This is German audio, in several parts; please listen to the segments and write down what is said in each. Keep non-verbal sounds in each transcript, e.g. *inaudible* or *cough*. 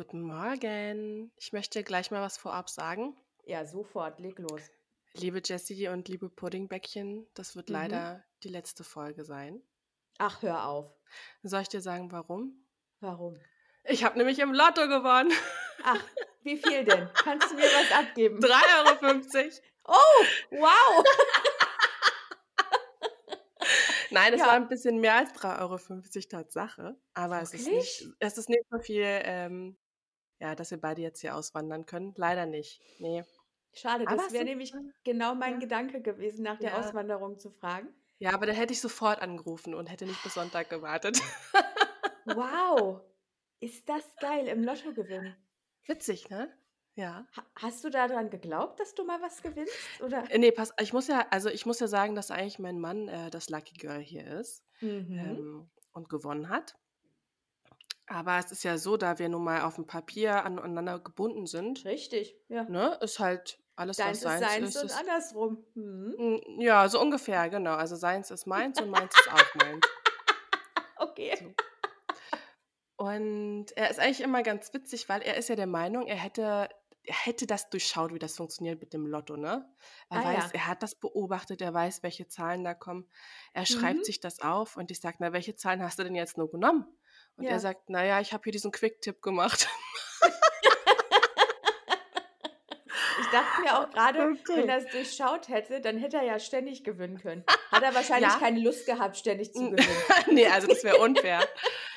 Guten Morgen. Ich möchte gleich mal was vorab sagen. Ja, sofort, leg los. Liebe Jessie und liebe Puddingbäckchen, das wird Mhm. leider die letzte Folge sein. Ach, hör auf. Soll ich dir sagen, warum? Warum? Ich habe nämlich im Lotto gewonnen. Ach, wie viel *laughs* denn? Kannst du mir was abgeben? 3,50 Euro. Oh, wow. *laughs* Nein, es Ja. war ein bisschen mehr als 3,50 Euro Tatsache. Aber es ist, nicht, es ist nicht so viel, ähm, ja, dass wir beide jetzt hier auswandern können. Leider nicht. Nee. Schade, Aber das wäre nämlich genau mein ja, Gedanke gewesen, nach der ja. Auswanderung zu fragen. Ja, aber da hätte ich sofort angerufen und hätte nicht bis Sonntag gewartet. Wow, *laughs* ist das geil im Lotto gewinnen. Witzig, ne? Ja. Ha hast du daran geglaubt, dass du mal was gewinnst? Oder? Äh, Ne, pass ich muss ja also, ich muss ja sagen, dass eigentlich mein Mann, äh, das Lucky Girl hier ist, Mhm. ähm, und gewonnen hat. Aber es ist ja so, da wir nun mal auf'm Papier aneinander gebunden sind, Richtig, ja. ne, ist halt alles, was Deins ist seins seins ist, und ist andersrum. Mhm. hm, ja, so ungefähr, genau. Also, seins ist meins und meins ist auch meins. *laughs* Okay. So. Und er ist eigentlich immer ganz witzig, weil er ist ja der Meinung, er hätte er hätte das durchschaut, wie das funktioniert mit dem Lotto, ne? Er Ah weiß ja. er hat das beobachtet, er weiß, welche Zahlen da kommen. Er schreibt Mhm. sich das auf und ich sage: „Na, welche Zahlen hast du denn jetzt nur genommen?“ Und er Ja. sagt: „Na ja, ich habe hier diesen Quick-Tipp gemacht.“ *laughs* Ich dachte mir auch *laughs* gerade, wenn Okay. er's durchschaut hätte, dann hätte er ja ständig gewinnen können. Hat er *laughs* wahrscheinlich Ja. keine Lust gehabt, ständig zu gewinnen. ne, also, das wäre unfair.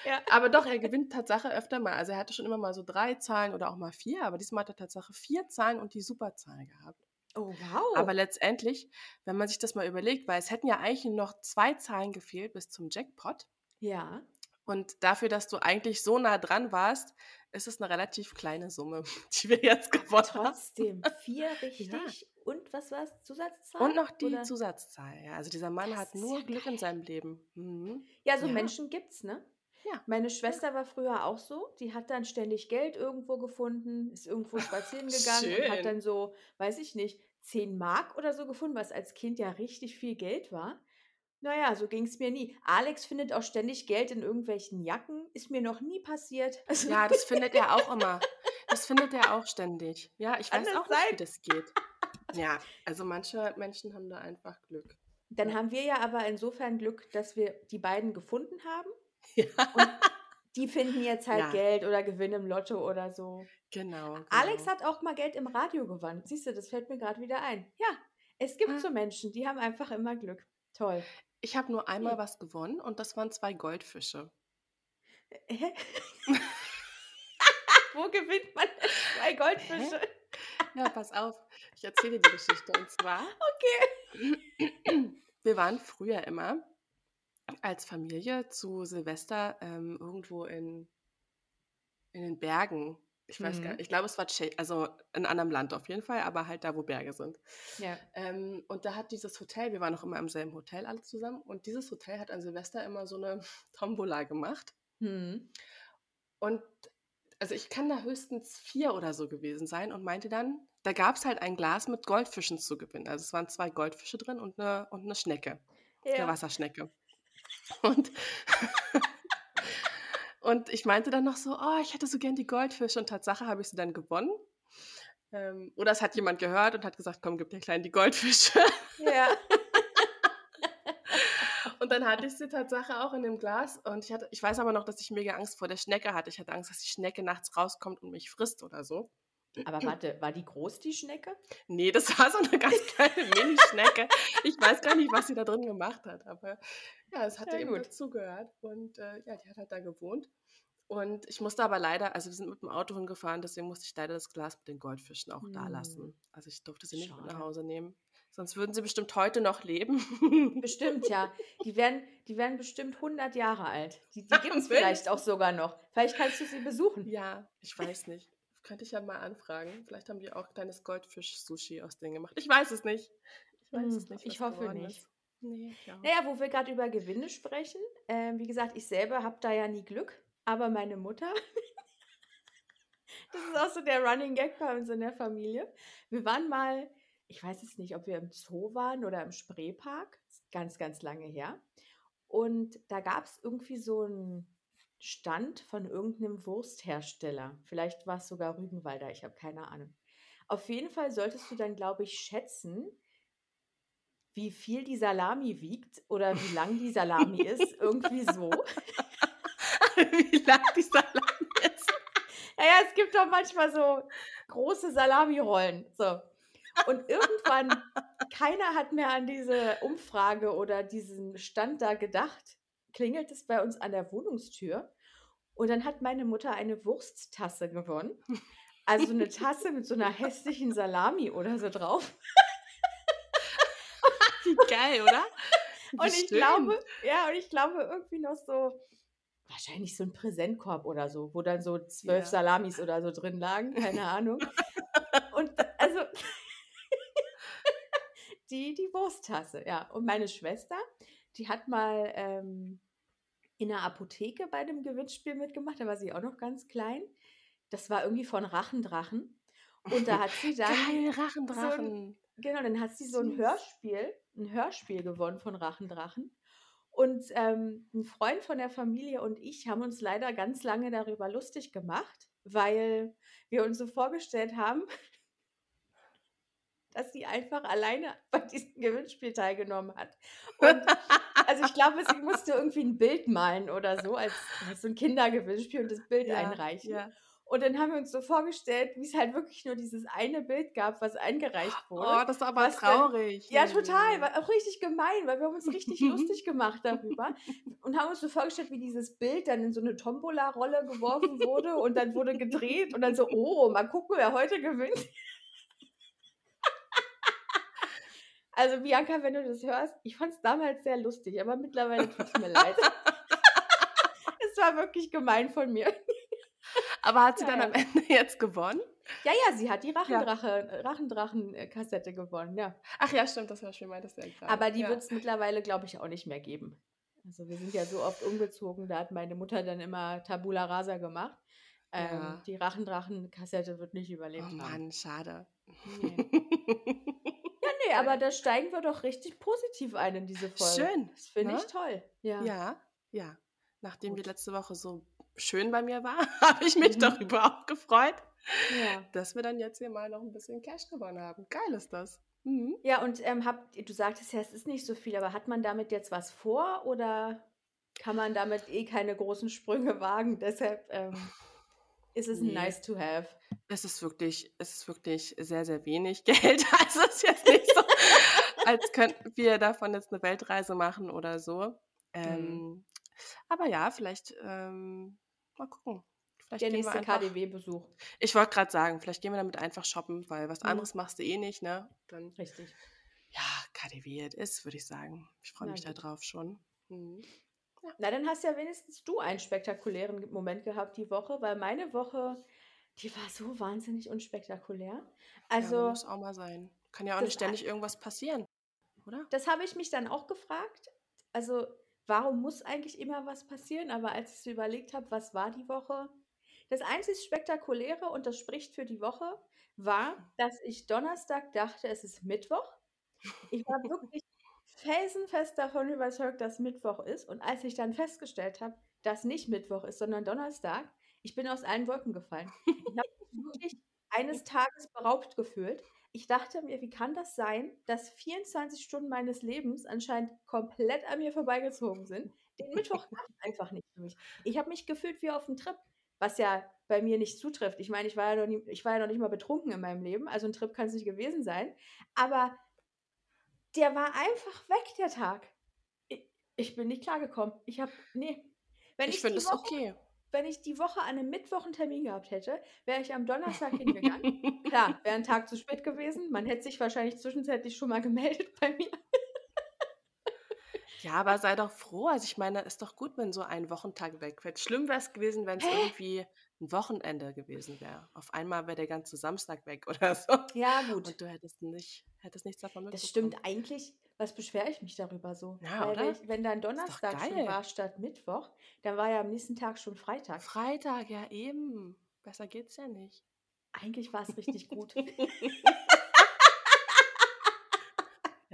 Ja. Aber doch, er gewinnt Tatsache öfter mal. Also, er hatte schon immer mal so 3 Zahlen oder auch mal 4, aber diesmal hat er Tatsache 4 Zahlen und die Superzahl gehabt. Oh, Aber wow. letztendlich, wenn man sich das mal überlegt weil es hätten ja eigentlich noch 2 Zahlen gefehlt bis zum Jackpot. Ja. Und dafür, dass du eigentlich so nah dran warst, ist es 'ne relativ kleine Summe, *laughs* die wir jetzt gewonnen haben. trotzdem 4 *laughs* Ja. richtig und was war's? Und Zusatzzahl noch die oder? Zusatzzahl, ja. Also, dieser Mann Das hat nur ja Glück in geil. seinem Leben. Mhm. Ja, so Ja. Menschen gibt's, ne? Ja. Meine Ja. Schwester war früher auch so. Die hat dann ständig Geld irgendwo gefunden, ist irgendwo spazieren gegangen und hat Schön. dann so, weiß ich nicht, 10 Mark oder so gefunden, was als Kind ja richtig viel Geld war. Na ja, so ging's mir nie. Alex findet auch ständig Geld in irgendwelchen Jacken. Ist mir noch nie passiert. *laughs* Also Ja, das findet er auch immer. Das findet er auch ständig. Ja, ich weiß auch nicht, wie das geht. *laughs* Ja, also, manche Menschen haben da einfach Glück. Dann Ja. haben wir ja aber insofern Glück, dass wir die beiden gefunden haben. Ja. *laughs* Und die finden jetzt halt Ja. Geld oder gewinnen im Lotto oder so. Genau, Alex genau. hat auch mal Geld im Radio gewonnen. Siehst du, das fällt mir grad wieder ein. Ja, es gibt Ah. so Menschen, die haben einfach immer Glück. Toll. Ich habe nur einmal Okay. was gewonnen und das waren 2 Goldfische. Äh, hä? *laughs* Wo gewinnt man denn 2 Hä? Goldfische? Ja, pass auf, ich erzähle dir die Geschichte. Und zwar *laughs* Okay. *clears throat* wir waren früher immer als Familie zu Silvester, ähm, irgendwo in in den Bergen. Ich weiß gar Mhm. ich glaube, es war Tsche also, in 'nem anderen Land auf jeden Fall, aber halt da, wo Berge sind. Ja. Ähm, und da hat dieses Hotel wir waren auch immer im selben Hotel alle zusammen und dieses Hotel hat an Silvester immer so 'ne *laughs* Tombola gemacht. Mhm. Und also, ich kann da höchstens 4 oder so gewesen sein und meinte dann, da gab's halt ein Glas mit Goldfischen zu gewinnen. Also, es waren 2 Goldfische drin und 'ne und 'ne Schnecke, 'ne Ja. Wasserschnecke. Und *laughs* und ich meinte dann noch so: „Oh, ich hätte so gern die Goldfische“ und Tatsache habe ich sie dann gewonnen. Ähm, oder es hat jemand gehört und hat gesagt: „Komm, gib der Kleinen die Goldfische.“ Ja. *laughs* Und dann hatte ich sie Tatsache auch in dem Glas und ich hatte ich weiß aber noch, dass ich mega Angst vor der Schnecke hatte. Ich hatte Angst, dass die Schnecke nachts rauskommt und mich frisst oder so. Aber warte, war die groß, die Schnecke? Ne, das war so 'ne ganz kleine Minischnecke. Ich weiß gar nicht, was sie da drin gemacht hat, aber ja, es hatte Ja, eben dazugehört und, äh, ja, die hat halt da gewohnt. Und ich musste aber leider also, wir sind mit'm Auto hingefahren, deswegen musste ich leider das Glas mit den Goldfischen auch da Hm. lassen. Also, ich durfte sie nicht mit nach. Hause nehmen, sonst würden sie bestimmt heute noch leben. Bestimmt, ja. Die *laughs* werden die werden bestimmt 100 Jahre alt. Die die gibt's Will vielleicht auch sogar noch. Vielleicht kannst du sie besuchen. Ja, ich *laughs* weiß nicht. Könnte ich ja mal anfragen. Vielleicht haben die auch kleines Goldfisch-Sushi aus denen gemacht. Ich weiß es nicht. Ich weiß es Hm, nicht, ich hoffe nicht. ist. Ne, ja. Na ja, wo wir grad über Gewinne sprechen, ähm, wie gesagt, ich selber habe da ja nie Glück, aber meine Mutter *laughs* das ist auch so der Running Gag bei uns in der Familie. Wir waren mal ich weiß jetzt nicht, ob wir im Zoo waren oder im Spreepark, ganz, ganz lange her. Und da gab's irgendwie so 'n Stand von irgendeinem Wursthersteller. Vielleicht war es sogar Rügenwalder, ich habe keine Ahnung. Auf jeden Fall solltest du dann, glaube ich, schätzen, wie viel die Salami wiegt oder wie lang die Salami ist. *laughs* Irgendwie so. *laughs* Wie lang die Salami ist. Naja, es gibt doch manchmal so große Salamirollen. So. Und irgendwann, keiner hat mehr an diese Umfrage oder diesen Stand da gedacht, klingelt es bei uns an der Wohnungstür. Und dann hat meine Mutter eine Wursttasse gewonnen. Also eine Tasse mit so einer *laughs* hässlichen Salami oder so drauf. Wie *laughs* geil, oder? *laughs* Wie Und ich schön. glaube, ja, und ich glaube irgendwie noch so, wahrscheinlich so ein Präsentkorb oder so, wo dann so zwölf Ja. Salamis oder so drin lagen, keine *laughs* Ahnung. Und also die, die Wursttasse, ja. Und meine Schwester, die hat mal ähm, in der Apotheke bei dem Gewinnspiel mitgemacht, da war sie auch noch ganz klein. Das war irgendwie von Rachendrachen. Und da hat sie dann. Geil, Rachendrachen. Genau, dann hat sie so ein. Hörspiel, ein Hörspiel gewonnen von Rachendrachen. Und ähm, ein Freund von der Familie und ich haben uns leider ganz lange darüber lustig gemacht, weil wir uns so vorgestellt haben, *laughs* dass sie einfach alleine bei diesem Gewinnspiel teilgenommen hat. Und also ich glaube, sie musste irgendwie ein Bild malen oder so, als, als so ein Kindergewinnspiel und das Bild Ja, einreichen. ja. Und dann haben wir uns so vorgestellt, wie es halt wirklich nur dieses eine Bild gab, was eingereicht wurde. Oh, das ist aber Was denn- traurig. Ja, total. War auch richtig gemein, weil wir haben uns richtig *laughs* lustig gemacht darüber und haben uns so vorgestellt, wie dieses Bild dann in so eine Tombola-Rolle geworfen wurde und dann wurde gedreht und dann so, oh, mal gucken, wer heute gewinnt. *laughs* Also Bianca, wenn du das hörst, ich fand es damals sehr lustig, aber mittlerweile tut es mir leid. *laughs* es war wirklich gemein von mir. Aber hat sie Ja, dann ja. am *laughs* Ende jetzt gewonnen? Ja, ja, sie hat die Rachendrache, Rachendrachen-Kassette gewonnen, ja. Ach ja, stimmt, das Hörspiel meintest du ja gerade. Aber die wird es mittlerweile, glaube ich, auch nicht mehr geben. Also wir sind ja so oft umgezogen, da hat meine Mutter dann immer Tabula Rasa gemacht. Ähm. Die Rachendrachen-Kassette wird nicht Oh überlebt haben. Mann, schade. Nee. *laughs* Ja, nee, aber da steigen wir doch richtig positiv ein in diese Folge. Schön. Das finde ne? ich toll. Ja. Ja, ja. Nachdem Gut. die letzte Woche so schön bei mir war, *laughs* habe ich mich Mhm. darüber auch gefreut, ja. dass wir dann jetzt hier mal noch ein bisschen Cash gewonnen haben. Geil ist das. Mhm. Ja, und ähm, habt, du sagtest ja, es ist nicht so viel, aber hat man damit jetzt was vor oder kann man damit eh keine großen Sprünge wagen? Deshalb ähm, ist es Nee. nice to have. Es ist wirklich, es ist wirklich sehr, sehr wenig *laughs* Geld. Also es ist jetzt nicht so, *laughs* als könnten wir davon jetzt eine Weltreise machen oder so. Ähm, Aber ja, vielleicht ähm, mal gucken. Vielleicht Der nächste KDW-Besuch. Ich wollte gerade sagen, vielleicht gehen wir damit einfach shoppen, weil was Mhm. anderes machst du eh nicht, ne? Dann, Richtig. ja, KDW it ist, würde ich sagen. Ich freue mich da drauf schon. Mhm. Na, dann hast ja wenigstens du einen spektakulären Moment gehabt die Woche, weil meine Woche, die war so wahnsinnig unspektakulär. ja, Also, muss auch mal sein. Kann ja auch nicht ständig irgendwas passieren, oder? das habe ich mich dann auch gefragt. Also, warum muss eigentlich immer was passieren? Aber als ich so überlegt habe, was war die Woche? Das einzig Spektakuläre, und das spricht für die Woche, war, dass ich Donnerstag dachte, es ist Mittwoch. Ich war *laughs* wirklich felsenfest davon überzeugt, dass Mittwoch ist. Und als ich dann festgestellt habe, dass nicht Mittwoch ist, sondern Donnerstag, ich bin aus allen Wolken gefallen. Ich habe mich wirklich eines Tages beraubt gefühlt. Ich dachte mir, wie kann das sein, dass 24 Stunden meines Lebens anscheinend komplett an mir vorbeigezogen sind? Den Mittwoch gab es einfach nicht für mich. Ich habe mich gefühlt wie auf einem Trip, was ja bei mir nicht zutrifft. Ich meine, ich war ja noch, nie, ich war ja noch nicht mal betrunken in meinem Leben, also ein Trip kann es nicht gewesen sein. Aber der war einfach weg, der Tag. Ich, ich bin nicht klargekommen. Ich habe, nee. Wenn Ich ich, finde es okay. Wenn ich die Woche an einem Mittwoch einen Termin gehabt hätte, wäre ich am Donnerstag *laughs* hingegangen. Klar, wäre ein Tag zu spät gewesen. Man hätte sich wahrscheinlich zwischenzeitlich schon mal gemeldet bei mir. Ja, aber sei doch froh. Also ich meine, ist doch gut, wenn so ein Wochentag wegfällt. Schlimm wäre es gewesen, wenn es irgendwie ein Wochenende gewesen wäre. Auf einmal wäre der ganze Samstag weg oder so. Ja, gut. Und du hättest nicht, hättest nichts davon mitbekommen. Das stimmt eigentlich. Was beschwere ich mich darüber so? Ja, Weil oder? wenn dann Donnerstag schon war statt Mittwoch, dann war ja am nächsten Tag schon Freitag. Freitag, ja eben. Besser geht's ja nicht. Eigentlich war es richtig gut. *laughs*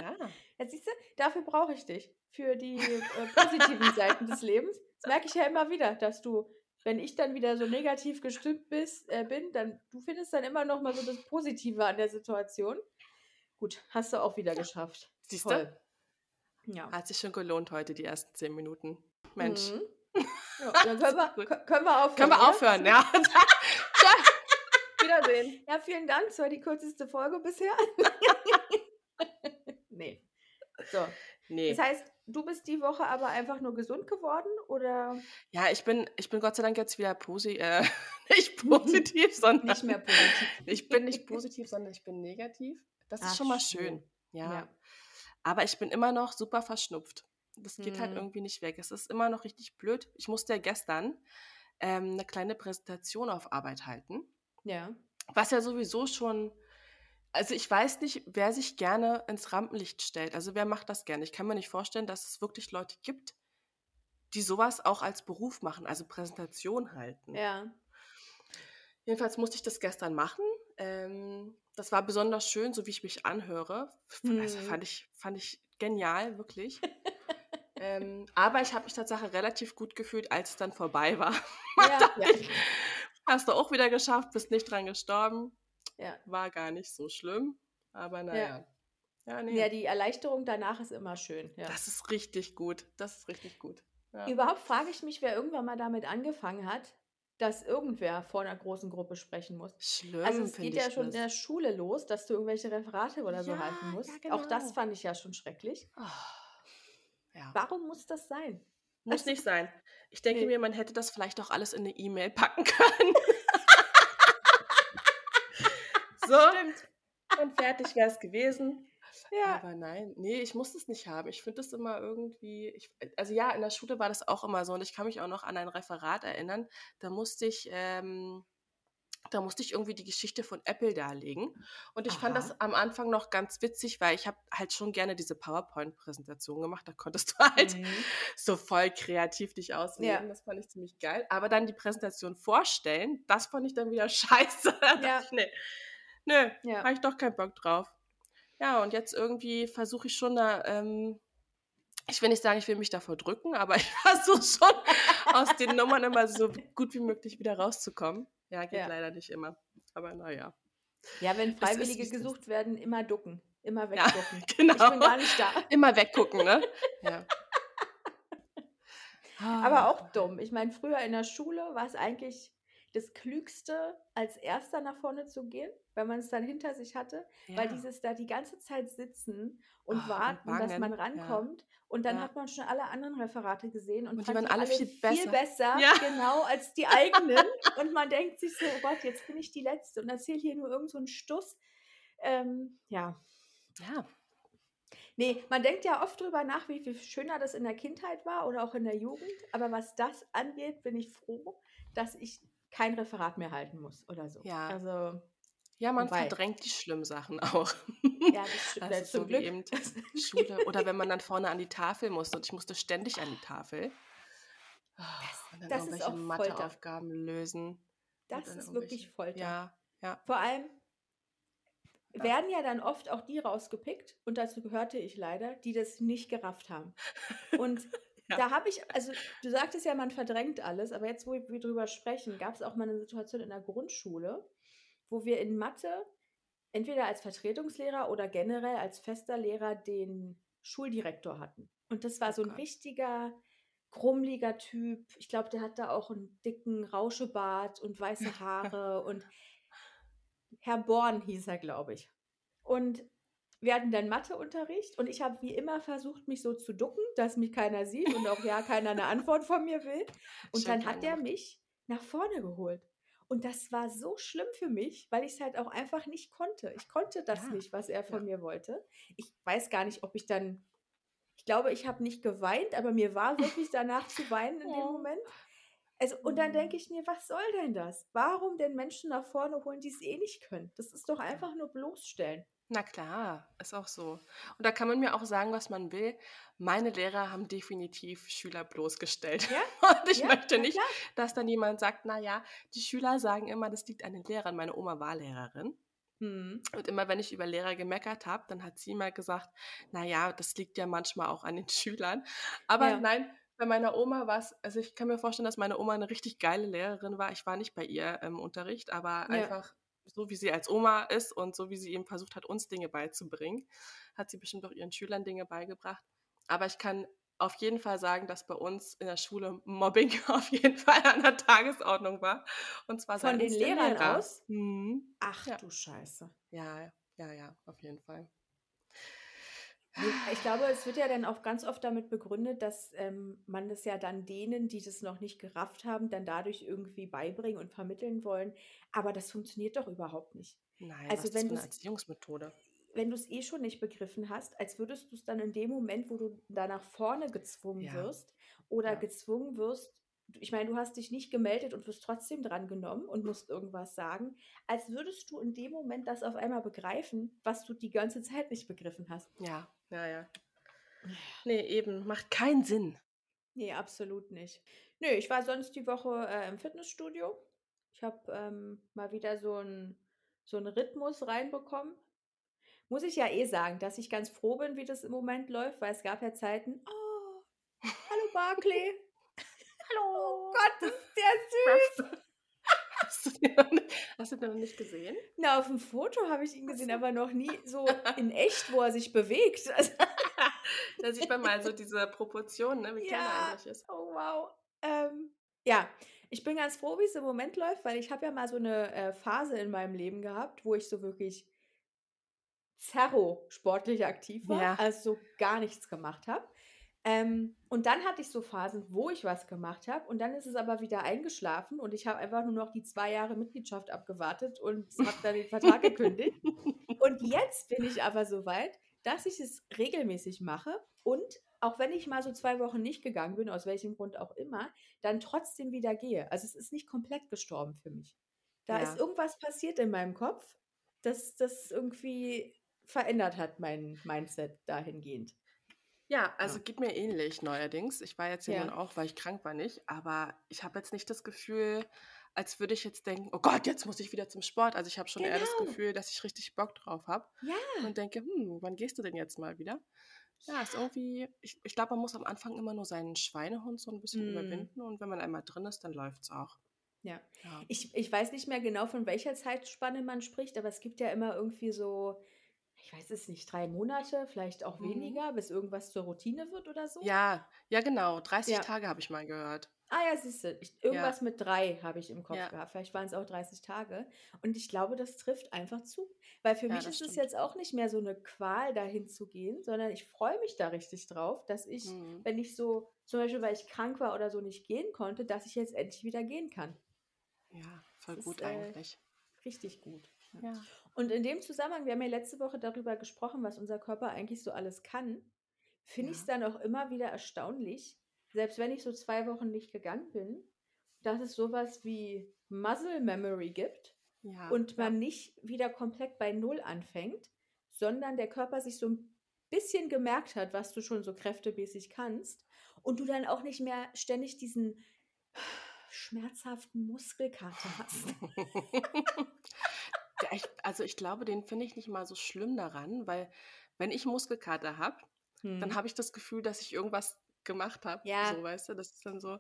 Ja. Jetzt siehst du, dafür brauche ich dich. Für die äh, positiven *laughs* Seiten des Lebens. Das merke ich ja immer wieder, dass du, wenn ich dann wieder so negativ gestimmt bist, äh, bin, dann du findest dann immer noch mal so das Positive an der Situation. Gut, hast du auch wieder geschafft. Siehst du? Ja. Hat sich schon gelohnt heute, die ersten zehn Minuten. Mensch. Mhm. *laughs* Ja, dann können wir, können wir aufhören. Können wir aufhören, ja. *laughs* Tja, Wiedersehen. Ja, vielen Dank. Das war die kürzeste Folge bisher. *laughs* nee. So. Nee. Das heißt, du bist die Woche aber einfach nur gesund geworden oder Ja, ich bin, ich bin Gott sei Dank jetzt wieder positiv, äh, nicht positiv, sondern nicht mehr positiv? ich bin nicht positiv, sondern ich bin negativ. Das ist Ach, schon mal schön. schön. Ja. Ja. Aber ich bin immer noch super verschnupft. Das geht halt Hm. irgendwie nicht weg. Es ist immer noch richtig blöd. Ich musste ja gestern ähm, eine kleine Präsentation auf Arbeit halten. Ja. Was ja sowieso schon, also ich weiß nicht, wer sich gerne ins Rampenlicht stellt. Also wer macht das gerne? Ich kann mir nicht vorstellen, dass es wirklich Leute gibt, die sowas auch als Beruf machen, also Präsentation halten. Ja. Jedenfalls musste ich das gestern machen. Ähm, das war besonders schön, so wie ich mich anhöre. Also Mhm. fand ich, fand ich genial, wirklich. *laughs* ähm, aber ich habe mich tatsächlich relativ gut gefühlt, als es dann vorbei war. *laughs* Ja, ja. Hast du auch wieder geschafft, bist nicht dran gestorben. Ja. War gar nicht so schlimm. Aber naja. Ja, nee. ja, die Erleichterung danach ist immer schön. Das ist richtig gut. Das ist richtig gut. Überhaupt frage ich mich, wer irgendwann mal damit angefangen hat, dass irgendwer vor einer großen Gruppe sprechen muss. Schlimm, Also es geht ja schon in das. der Schule los, dass du irgendwelche Referate oder so Ja, halten musst. ja, Auch das genau. fand ich ja schon schrecklich. Oh, ja. Warum muss das sein? Muss nicht sein. Ich denke Nee. mir, man hätte das vielleicht auch alles in eine E-Mail packen können. *laughs* so, und fertig wäre es gewesen. Ja. Aber nein, nee, ich muss es nicht haben. Ich finde das immer irgendwie, ich, also ja, in der Schule war das auch immer so und ich kann mich auch noch an ein Referat erinnern. Da musste ich, ähm, da musste ich irgendwie die Geschichte von Apple darlegen. Und ich fand Aha. das am Anfang noch ganz witzig, weil ich habe halt schon gerne diese PowerPoint-Präsentation gemacht. Da konntest du *laughs* halt Mhm. so voll kreativ dich ausleben. Das fand ich ziemlich geil. Aber dann die Präsentation vorstellen, das fand ich dann wieder *laughs* scheiße. Da dachte Ja. ich, nee, nö, Ja. habe ich doch keinen Bock drauf. Ja, und jetzt irgendwie versuche ich schon da, ähm, ich will nicht sagen, ich will mich davor drücken, aber *laughs* ich versuche schon aus den Nummern immer so gut wie möglich wieder rauszukommen. Ja, geht Ja. leider nicht immer. Aber naja. Ja, wenn Freiwillige ist. gesucht werden, immer ducken. Immer Ja, wegducken. *laughs* genau. Ich bin gar nicht da. Immer weggucken, ne? Ja. Aber auch dumm. Ich meine, früher in der Schule war es eigentlich das Klügste, als Erster nach vorne zu gehen, wenn man es dann hinter sich hatte. Weil Ja. dieses da die ganze Zeit sitzen und und warten, dass man bangen, ja. rankommt. Und dann Ja. hat man schon alle anderen Referate gesehen und, Und die fand waren die alle alle viel viel besser. besser, Ja. genau, als die eigenen. und man denkt sich so, oh Gott, jetzt bin ich die Letzte und erzähle hier nur irgend so einen Stuss. Ähm, ja, Ja. Nee, man denkt ja oft drüber nach, wie viel schöner das in der Kindheit war oder auch in der Jugend. Aber was das angeht, bin ich froh, dass ich kein Referat mehr halten muss oder so. Ja. Also, Ja, man Wobei- verdrängt die schlimmen Sachen *laughs* auch. ja, das stimmt. Also äh, so zum wie Glück. eben *laughs* Schule oder wenn man dann vorne an die Tafel musste und ich musste ständig an die Tafel. Ah, und dann das ist irgendwelche. Matheaufgaben lösen. Das ist wirklich Folter. Ja, ja. Vor allem werden ja dann oft auch die rausgepickt, und dazu gehörte ich leider, die das nicht gerafft haben. Und *laughs* Ja. da habe ich, also du sagtest ja, man verdrängt alles, aber jetzt, wo wir drüber sprechen, gab es auch mal eine Situation in der Grundschule, wo wir in Mathe entweder als Vertretungslehrer oder generell als fester Lehrer den Schuldirektor hatten. Und das war Oh so ein richtiger, krummliger Typ. Ich glaube, der hat da auch einen dicken Rauschebart und weiße Haare *laughs* und Herr Born hieß er, glaube ich. Und wir hatten dann Matheunterricht und ich habe wie immer versucht, mich so zu ducken, dass mich keiner sieht und auch ja keiner eine Antwort von mir will. *laughs* Und dann hat gemacht. mich nach vorne geholt. Und das war so schlimm für mich, weil ich es halt auch einfach nicht konnte. Ich konnte das Ja, nicht, was er von ja. mir wollte. Ich weiß gar nicht, ob ich dann, ich glaube, ich habe nicht geweint, aber mir war wirklich danach zu weinen in dem Oh. Moment. Also, und dann denke ich mir, was soll denn das? Warum denn Menschen nach vorne holen, die es eh nicht können? Das ist doch einfach nur bloßstellen. Na klar, ist auch so. Und da kann man mir auch sagen, was man will. Meine Lehrer haben definitiv Schüler bloßgestellt. Ja, *laughs* Und ich ja, möchte nicht, klar. dass dann jemand sagt, na ja, die Schüler sagen immer, das liegt an den Lehrern. Meine Oma war Lehrerin. Mhm. Und immer wenn ich über Lehrer gemeckert habe, dann hat sie mal gesagt, na ja, das liegt ja manchmal auch an den *laughs* Schülern. Aber Ja. nein, bei meiner Oma war es, also ich kann mir vorstellen, dass meine Oma eine richtig geile Lehrerin war. Ich war nicht bei ihr im Unterricht, aber Ja. einfach so, wie sie als Oma ist und so, wie sie eben versucht hat, uns Dinge beizubringen, hat sie bestimmt auch ihren Schülern Dinge beigebracht. Aber ich kann auf jeden Fall sagen, dass bei uns in der Schule Mobbing *laughs* auf jeden Fall an der Tagesordnung war. Und zwar Von den Lehrern Lehrer. aus? Mhm. Ach Ja. du Scheiße. Ja, ja, ja, auf jeden Fall. Ich glaube, es wird ja dann auch ganz oft damit begründet, dass ähm, man das ja dann denen, die das noch nicht gerafft haben, dann dadurch irgendwie beibringen und vermitteln wollen. Aber das funktioniert doch überhaupt nicht. Nein, Also was ist das wenn für eine Erziehungsmethode? Wenn du es eh schon nicht begriffen hast, als würdest du es dann in dem Moment, wo du da nach vorne gezwungen Ja. wirst oder Ja. gezwungen wirst, ich meine, du hast dich nicht gemeldet und wirst trotzdem dran genommen und musst irgendwas sagen, als würdest du in dem Moment das auf einmal begreifen, was du die ganze Zeit nicht begriffen hast. Ja, ja, ja. Nee, eben, macht keinen Sinn. Nee, absolut nicht. Nö, ich war sonst die Woche äh, im Fitnessstudio. Ich habe ähm, mal wieder so einen so einen Rhythmus reinbekommen. Muss ich ja eh sagen, dass ich ganz froh bin, wie das im Moment läuft, weil es gab ja Zeiten. Oh, hallo Barclay. *laughs* Hallo. Oh Gott, das ist der süß. *laughs* Hast du den noch nicht, hast du den noch nicht gesehen? Na, auf dem Foto habe ich ihn gesehen, aber noch nie so *laughs* in echt, wo er sich bewegt. *laughs* Da sieht man mal so diese Proportionen, ne, wie klein er Ja. eigentlich ist. Oh, wow. Ähm, ja, ich bin ganz froh, wie es im Moment läuft, weil ich habe ja mal so eine äh, Phase in meinem Leben gehabt, wo ich so wirklich zerro sportlich aktiv war, Ja. also so gar nichts gemacht habe. Ähm, und dann hatte ich so Phasen, wo ich was gemacht habe und dann ist es aber wieder eingeschlafen und ich habe einfach nur noch die zwei Jahre Mitgliedschaft abgewartet und habe dann den Vertrag gekündigt. *laughs* Und jetzt bin ich aber so weit, dass ich es regelmäßig mache und auch wenn ich mal so zwei Wochen nicht gegangen bin, aus welchem Grund auch immer, dann trotzdem wieder gehe. Also es ist nicht komplett gestorben für mich. Da Ja. ist irgendwas passiert in meinem Kopf, das das irgendwie verändert hat, mein Mindset dahingehend. Ja, also Ja. geht mir ähnlich neuerdings. Ich war jetzt ja nun auch, weil ich krank war, nicht. Aber ich habe jetzt nicht das Gefühl, als würde ich jetzt denken, oh Gott, jetzt muss ich wieder zum Sport. Also ich habe schon eher das Genau. Gefühl, dass ich richtig Bock drauf habe Ja. und denke, hm, wann gehst du denn jetzt mal wieder? Ja, ist irgendwie, ich, ich glaube, man muss am Anfang immer nur seinen Schweinehund so ein bisschen Mm. überwinden und wenn man einmal drin ist, dann läuft es auch. Ja. Ja. Ich, ich weiß nicht mehr genau, von welcher Zeitspanne man spricht, aber es gibt ja immer irgendwie so, ich weiß es nicht, drei Monate, vielleicht auch Mhm. weniger, bis irgendwas zur Routine wird oder so. Ja, ja, genau. 30 Ja. Tage habe ich mal gehört. Ah ja, siehst du, ich, irgendwas mit drei habe ich im Kopf Ja. gehabt. Vielleicht waren es auch 30 Tage. Und ich glaube, das trifft einfach zu. Weil für Ja, mich ist es jetzt auch nicht mehr so eine Qual, dahin zu gehen, sondern ich freue mich da richtig drauf, dass ich, Mhm. wenn ich so, zum Beispiel, weil ich krank war oder so nicht gehen konnte, dass ich jetzt endlich wieder gehen kann. Ja, voll Das gut ist, äh, eigentlich. Richtig gut. Ja. Ja. Und in dem Zusammenhang, wir haben ja letzte Woche darüber gesprochen, was unser Körper eigentlich so alles kann, finde Ja. ich es dann auch immer wieder erstaunlich, selbst wenn ich so zwei Wochen nicht gegangen bin, dass es sowas wie Muscle Memory gibt Ja, und ja. man nicht wieder komplett bei Null anfängt, sondern der Körper sich so ein bisschen gemerkt hat, was du schon so kräftemäßig kannst und du dann auch nicht mehr ständig diesen *sighs* schmerzhaften Muskelkater hast. *laughs* *laughs* Ja, ich, also ich glaube, den finde ich nicht mal so schlimm daran, weil wenn ich Muskelkater habe, dann Hm. habe ich das Gefühl, dass ich irgendwas gemacht habe. Ja. So, weißt du, das ist dann so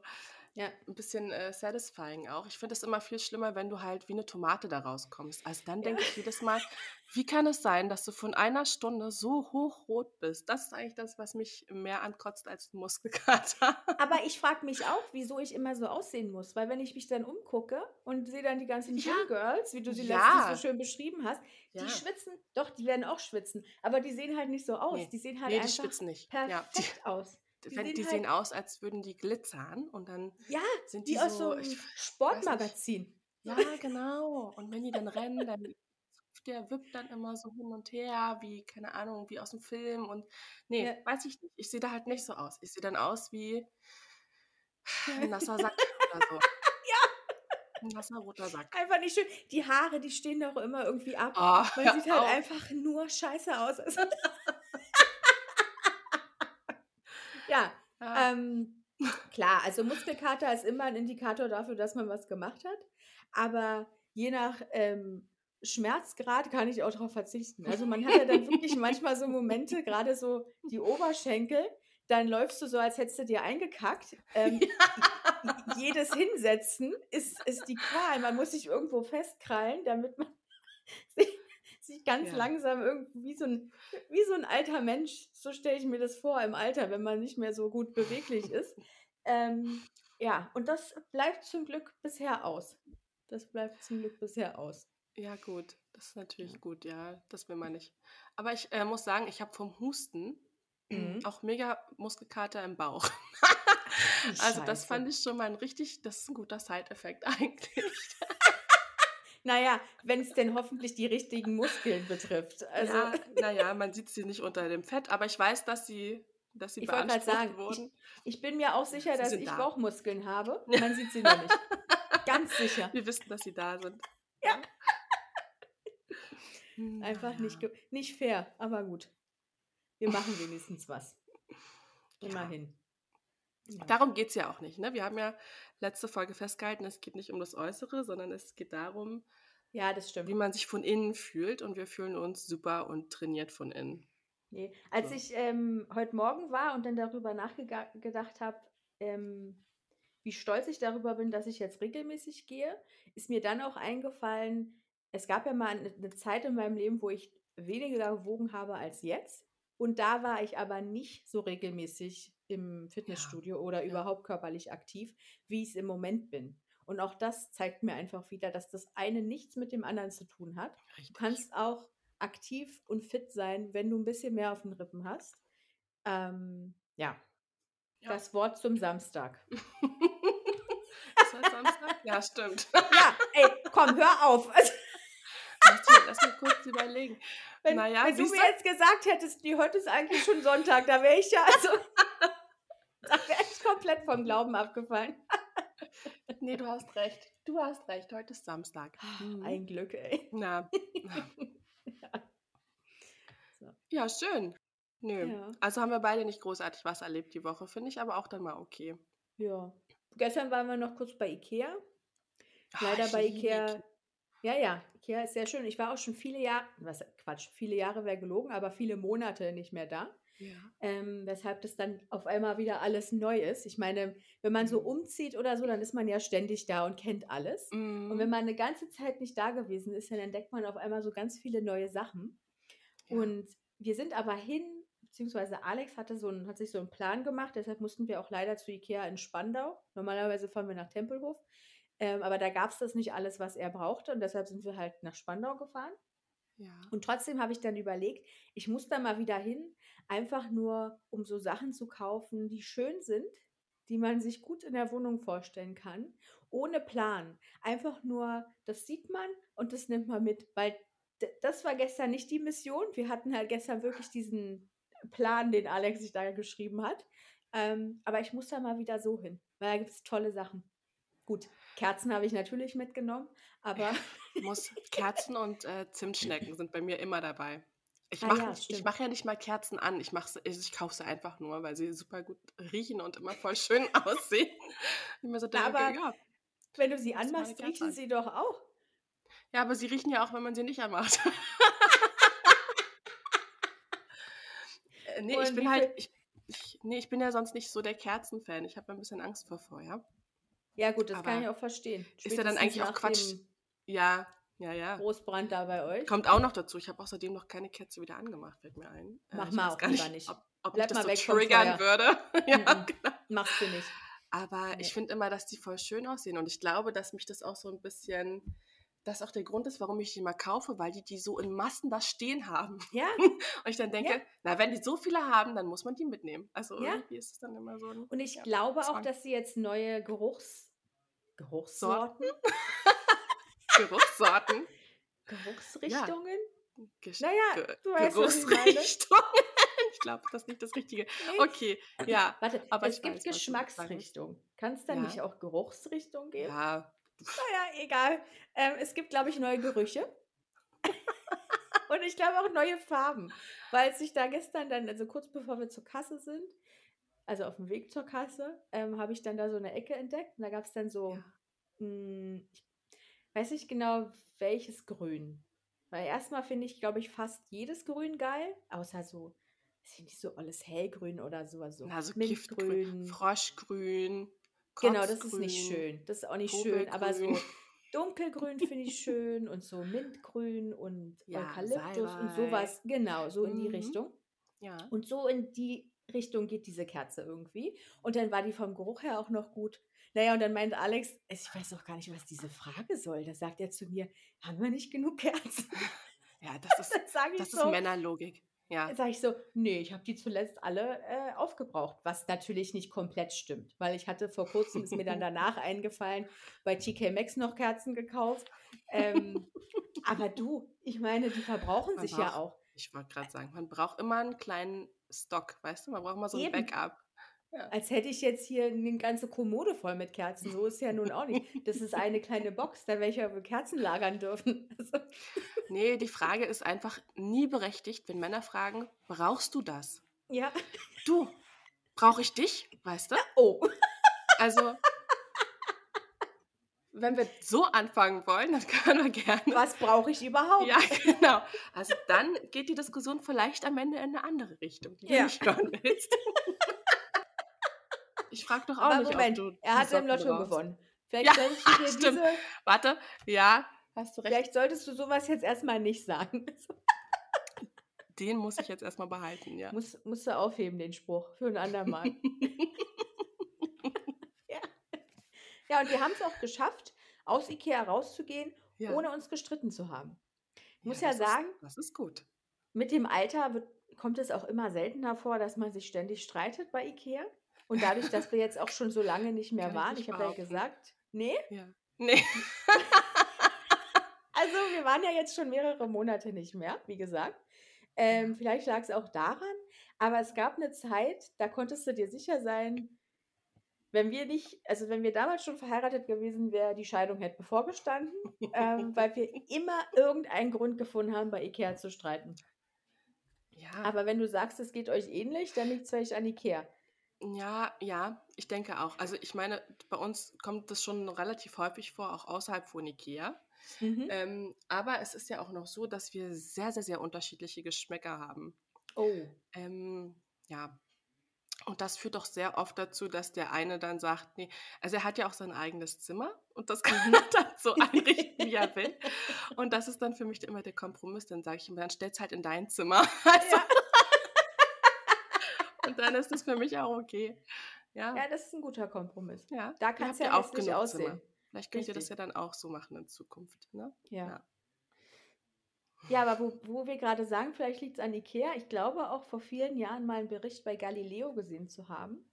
Ja. ein bisschen äh, satisfying auch. Ich finde es immer viel schlimmer, wenn du halt wie eine Tomate da rauskommst. Also dann denke ich jedes Mal, *laughs* wie kann es sein, dass du von einer Stunde so hochrot bist? Das ist eigentlich das, was mich mehr ankotzt als ein Muskelkater. Aber *laughs* ich frage mich auch, wieso ich immer so aussehen muss. Weil wenn ich mich dann umgucke und sehe dann die ganzen Ja. Gym Girls, wie du sie Ja. letztens so schön beschrieben hast, Ja. die schwitzen, doch, die werden auch schwitzen. Aber die sehen halt nicht so aus. Nee. Die sehen halt nee, die einfach schwitzen nicht. perfekt Ja, die, aus. Die wenn, sehen die halt- sehen aus, als würden die glitzern und dann Ja, sind die wie aus so so, einem Sportmagazin. Ja, genau. Und wenn die dann rennen, dann der wippt dann immer so hin und her, wie, keine Ahnung, wie aus dem Film. Und nee, Ja. weiß ich nicht. Ich sehe da halt nicht so aus. Ich sehe dann aus wie ein nasser Sack *laughs* oder so. Ein nasser roter Sack. Einfach nicht schön. Die Haare, die stehen doch immer irgendwie ab. Oh, Man sieht halt auf. einfach nur scheiße aus. *laughs* Also ja, Ja. Ähm, klar, also Muskelkater ist immer ein Indikator dafür, dass man was gemacht hat. Aber je nach ähm, Schmerzgrad kann ich auch darauf verzichten. Also man hat ja dann wirklich *laughs* manchmal so Momente, gerade so die Oberschenkel, dann läufst du so, als hättest du dir eingekackt. Ähm, jedes Hinsetzen ist, ist die Qual. Man muss sich irgendwo festkrallen, damit man *laughs* sich, sich ganz Ja. langsam irgendwie wie so, ein, wie so ein alter Mensch, so stelle ich mir das vor im Alter, wenn man nicht mehr so gut beweglich ist. *laughs* Ähm, ja, und das bleibt zum Glück bisher aus. Das bleibt zum Glück bisher aus. Ja, gut. Das ist natürlich gut, ja. Das will man nicht. Aber ich äh, muss sagen, ich habe vom Husten Mhm. auch mega Muskelkater im Bauch. *laughs* Also das Scheiße. fand ich schon mal ein richtig, das ist ein guter Side-Effekt *laughs* eigentlich. Naja, wenn es denn hoffentlich die richtigen Muskeln betrifft. Also, ja, naja, man sieht sie nicht unter dem Fett, aber ich weiß, dass sie, dass sie Ich beansprucht sagen, wurden. ich bin mir auch sicher, Sie dass ich da. Bauchmuskeln habe. *laughs* Man sieht sie nur nicht. Ganz sicher. Wir wissen, dass sie da sind. Ja. Einfach naja. nicht, nicht fair, aber gut. Wir machen wenigstens was. Immerhin. Ja. Darum geht es ja auch nicht. Ne? Wir haben ja letzte Folge festgehalten, es geht nicht um das Äußere, sondern es geht darum, ja, das stimmt. wie man sich von innen fühlt und wir fühlen uns super und trainiert von innen. Nee. Als So. ich ähm, heute Morgen war und dann darüber nachgedacht habe, ähm, wie stolz ich darüber bin, dass ich jetzt regelmäßig gehe, ist mir dann auch eingefallen, es gab ja mal eine, eine Zeit in meinem Leben, wo ich weniger gewogen habe als jetzt. Und da war ich aber nicht so regelmäßig im Fitnessstudio oder ja. überhaupt körperlich aktiv, wie ich es im Moment bin. Und auch das zeigt mir einfach wieder, dass das eine nichts mit dem anderen zu tun hat. Du Richtig. kannst auch aktiv und fit sein, wenn du ein bisschen mehr auf den Rippen hast. Ähm, ja. Ja. das Wort zum Samstag. *laughs* ist heute Samstag? Ja, stimmt. *laughs* Ja, ey, komm, hör auf. *laughs* Lass mich, kurz überlegen. wenn Naja, wenn du mir du? jetzt gesagt hättest, die heute ist eigentlich schon Sonntag, da wäre ich ja, also, da wäre ich komplett vom Glauben abgefallen. *laughs* Nee, du hast recht. Du hast recht. Heute ist Samstag. Mhm. Ein Glück, ey. Na. *laughs* So. Ja, schön. Nö. Ja. Also haben wir beide nicht großartig was erlebt die Woche, finde ich aber auch dann mal okay. Ja. Gestern waren wir noch kurz bei Ikea. Ah, Leider ich bei liebe Ikea. Ja, ja, Ikea ist sehr schön. Ich war auch schon viele Jahre, was Quatsch, viele Jahre wäre gelogen, aber viele Monate nicht mehr da. Ja. Ähm, weshalb das dann auf einmal wieder alles neu ist. Ich meine, wenn man so Mhm. umzieht oder so, dann ist man ja ständig da und kennt alles. Und wenn Mhm. man eine ganze Zeit nicht da gewesen ist, dann entdeckt man auf einmal so ganz viele neue Sachen. Ja. Und wir sind aber hin, beziehungsweise Alex hatte so einen, hat sich so einen Plan gemacht, deshalb mussten wir auch leider zu Ikea in Spandau. Normalerweise fahren wir nach Tempelhof. Ähm, aber da gab es das nicht alles, was er brauchte. Und deshalb sind wir halt nach Spandau gefahren. Und trotzdem habe ich dann überlegt, ich muss da mal wieder hin, einfach nur, um so Sachen zu kaufen, die schön sind, die man sich gut in der Wohnung vorstellen kann, ohne Plan. Einfach nur, das sieht man und das nimmt man mit, weil das war gestern nicht die Mission. Wir hatten halt gestern wirklich diesen Plan, den Alex sich da geschrieben hat. Ähm, aber ich muss da mal wieder so hin, weil da gibt es tolle Sachen. Gut, Kerzen habe ich natürlich mitgenommen, aber *laughs* Muss Kerzen und äh, Zimtschnecken sind bei mir immer dabei. Ich Ah mache ja, ich stimmt. mach ja nicht mal Kerzen an. Ich, mach's, ich, ich kaufe sie einfach nur, weil sie super gut riechen und immer voll schön *laughs* aussehen. Ich so denke, aber ja, wenn du sie anmachst, riechen an. sie doch auch. ja, aber sie riechen ja auch, wenn man sie nicht anmacht. *laughs* Äh, nee, ich bin halt, ich, ich, nee, ich bin ja sonst nicht so der Kerzenfan. Ich habe ein bisschen Angst vor Feuer. Ja, gut, das kann Aber ich auch verstehen. ist ja dann Spätestens eigentlich auch Quatsch. Ja, ja, ja. Großbrand da bei euch. Kommt auch noch dazu. Ich habe außerdem noch keine Kerze wieder angemacht, fällt mir ein. Äh, Mach ich mal auch gar lieber nicht, nicht. ob, ob Bleib mal das weg so triggern würde. *laughs* ja, Mhm. genau. Machst du nicht. Aber Nee. ich finde immer, dass die voll schön aussehen. Und ich glaube, dass mich das auch so ein bisschen, das auch der Grund ist, warum ich die mal kaufe, weil die die so in Massen da stehen haben. Ja, *laughs* Und ich dann denke, na, wenn die so viele haben, dann muss man die mitnehmen. Also Ja. irgendwie ist es dann immer so ein und ich ja, glaube auch, dass sie jetzt neue Geruchs... Geruchssorten? *laughs* Geruchssorten. Geruchsrichtungen? Gesch Naja, Ge du weißt, was ich meine. Geruchsrichtungen. *laughs* Ich glaube, das ist nicht das Richtige. Okay, ja. Warte, aber es ich gibt weiß. Geschmacksrichtungen. Kann es dann Ja. nicht auch Geruchsrichtungen geben? Ja, Naja, egal. Ähm, es gibt, glaube ich, neue Gerüche. *laughs* Und ich glaube auch neue Farben. Weil sich da gestern dann, also kurz bevor wir zur Kasse sind, also auf dem Weg zur Kasse, ähm, habe ich dann da so eine Ecke entdeckt. Und da gab es dann so, Ja. mh, ich weiß nicht genau, welches Grün. Weil erstmal finde ich, glaube ich, fast jedes Grün geil, außer so, ist nicht so alles hellgrün oder so, also Na, so Giftgrün. Froschgrün, Genau, das ist nicht schön. Das ist auch nicht schön, aber so *laughs* dunkelgrün finde ich schön und so Mintgrün und Ja, Eukalyptus und Salbei. sowas. Genau, so in die Mhm. Richtung. Ja. Und so in die Richtung geht diese Kerze irgendwie. Und dann war die vom Geruch her auch noch gut. Naja, und dann meint Alex, ich weiß auch gar nicht, was diese Frage soll. Da sagt er zu mir, haben wir nicht genug Kerzen? *laughs* Ja, das ist, *laughs* das ist so, Männerlogik. Ja. sage ich so, nee, ich habe die zuletzt alle äh, aufgebraucht, was natürlich nicht komplett stimmt, weil ich hatte vor kurzem, ist mir dann *laughs* danach eingefallen, bei TK Maxx noch Kerzen gekauft. Ähm, aber du, ich meine, die verbrauchen sich ja auch. Ich wollte gerade sagen, man braucht immer einen kleinen Stock, weißt du? Man braucht immer so ein Eben. Backup. Als hätte ich jetzt hier eine ganze Kommode voll mit Kerzen. So ist ja nun auch nicht. Das ist eine kleine Box, da welche wir Kerzen lagern dürfen. *laughs* Also, Nee, die Frage ist einfach nie berechtigt, wenn Männer fragen, brauchst du das? ja. Du, brauche ich dich? Weißt du? Oh. Also, wenn wir so anfangen wollen, dann können wir gerne. Was brauche ich überhaupt? Ja, genau. Also dann geht die Diskussion vielleicht am Ende in eine andere Richtung, die Ja. du nicht hören willst. Ich frage doch auch Aber nicht, Moment, ob du er hat im Lotto brauchst. gewonnen. Vielleicht Ja, solltest du dir stimmt. diese, Warte, ja, hast du recht. vielleicht solltest du sowas jetzt erstmal nicht sagen. Den muss ich jetzt erstmal behalten, ja. Muss, musst du aufheben, den Spruch, für ein andermal. *laughs* ja. ja, und wir haben es auch geschafft, aus Ikea rauszugehen, ja. ohne uns gestritten zu haben. Ich muss ja das sagen, Ist, das ist gut. mit dem Alter wird, kommt es auch immer seltener vor, dass man sich ständig streitet bei Ikea. Und dadurch, dass wir jetzt auch schon so lange nicht mehr Kann ich waren, nicht ich habe ja gesagt, nee, Ja. Nee. *laughs* *laughs* also wir waren ja jetzt schon mehrere Monate nicht mehr, wie gesagt. Ähm, vielleicht lag es auch daran, aber es gab eine Zeit, da konntest du dir sicher sein, wenn wir nicht, also wenn wir damals schon verheiratet gewesen wären, die Scheidung hätte bevorgestanden, ähm, *laughs* weil wir immer irgendeinen Grund gefunden haben, bei Ikea zu streiten. Ja. Aber wenn du sagst, es geht euch ähnlich, dann liegt es vielleicht an Ikea. Ja, ja, ich denke auch. Also ich meine, bei uns kommt das schon relativ häufig vor, auch außerhalb von Ikea. Mhm. Ähm, aber es ist ja auch noch so, dass wir sehr, sehr, sehr unterschiedliche Geschmäcker haben. Oh. Ähm, ja. Und das führt doch sehr oft dazu, dass der eine dann sagt, nee, also er hat ja auch sein eigenes Zimmer und das kann er *laughs* dann so einrichten, wie er will. Und das ist dann für mich immer der Kompromiss. Dann sage ich ihm, dann stell's halt in dein Zimmer. *laughs* Also, Ja. Und dann ist das für mich auch okay. Ja, ja, das ist ein guter Kompromiss. ja. Da Ihr kann es habt ja auch genug aussehen. Zimmer. Vielleicht könnt ihr das ja Richtig. dann auch so machen in Zukunft. Ne? Ja. Ja. Ja, aber wo, wo wir gerade sagen, vielleicht liegt es an Ikea. Ich glaube auch vor vielen Jahren mal einen Bericht bei Galileo gesehen zu haben,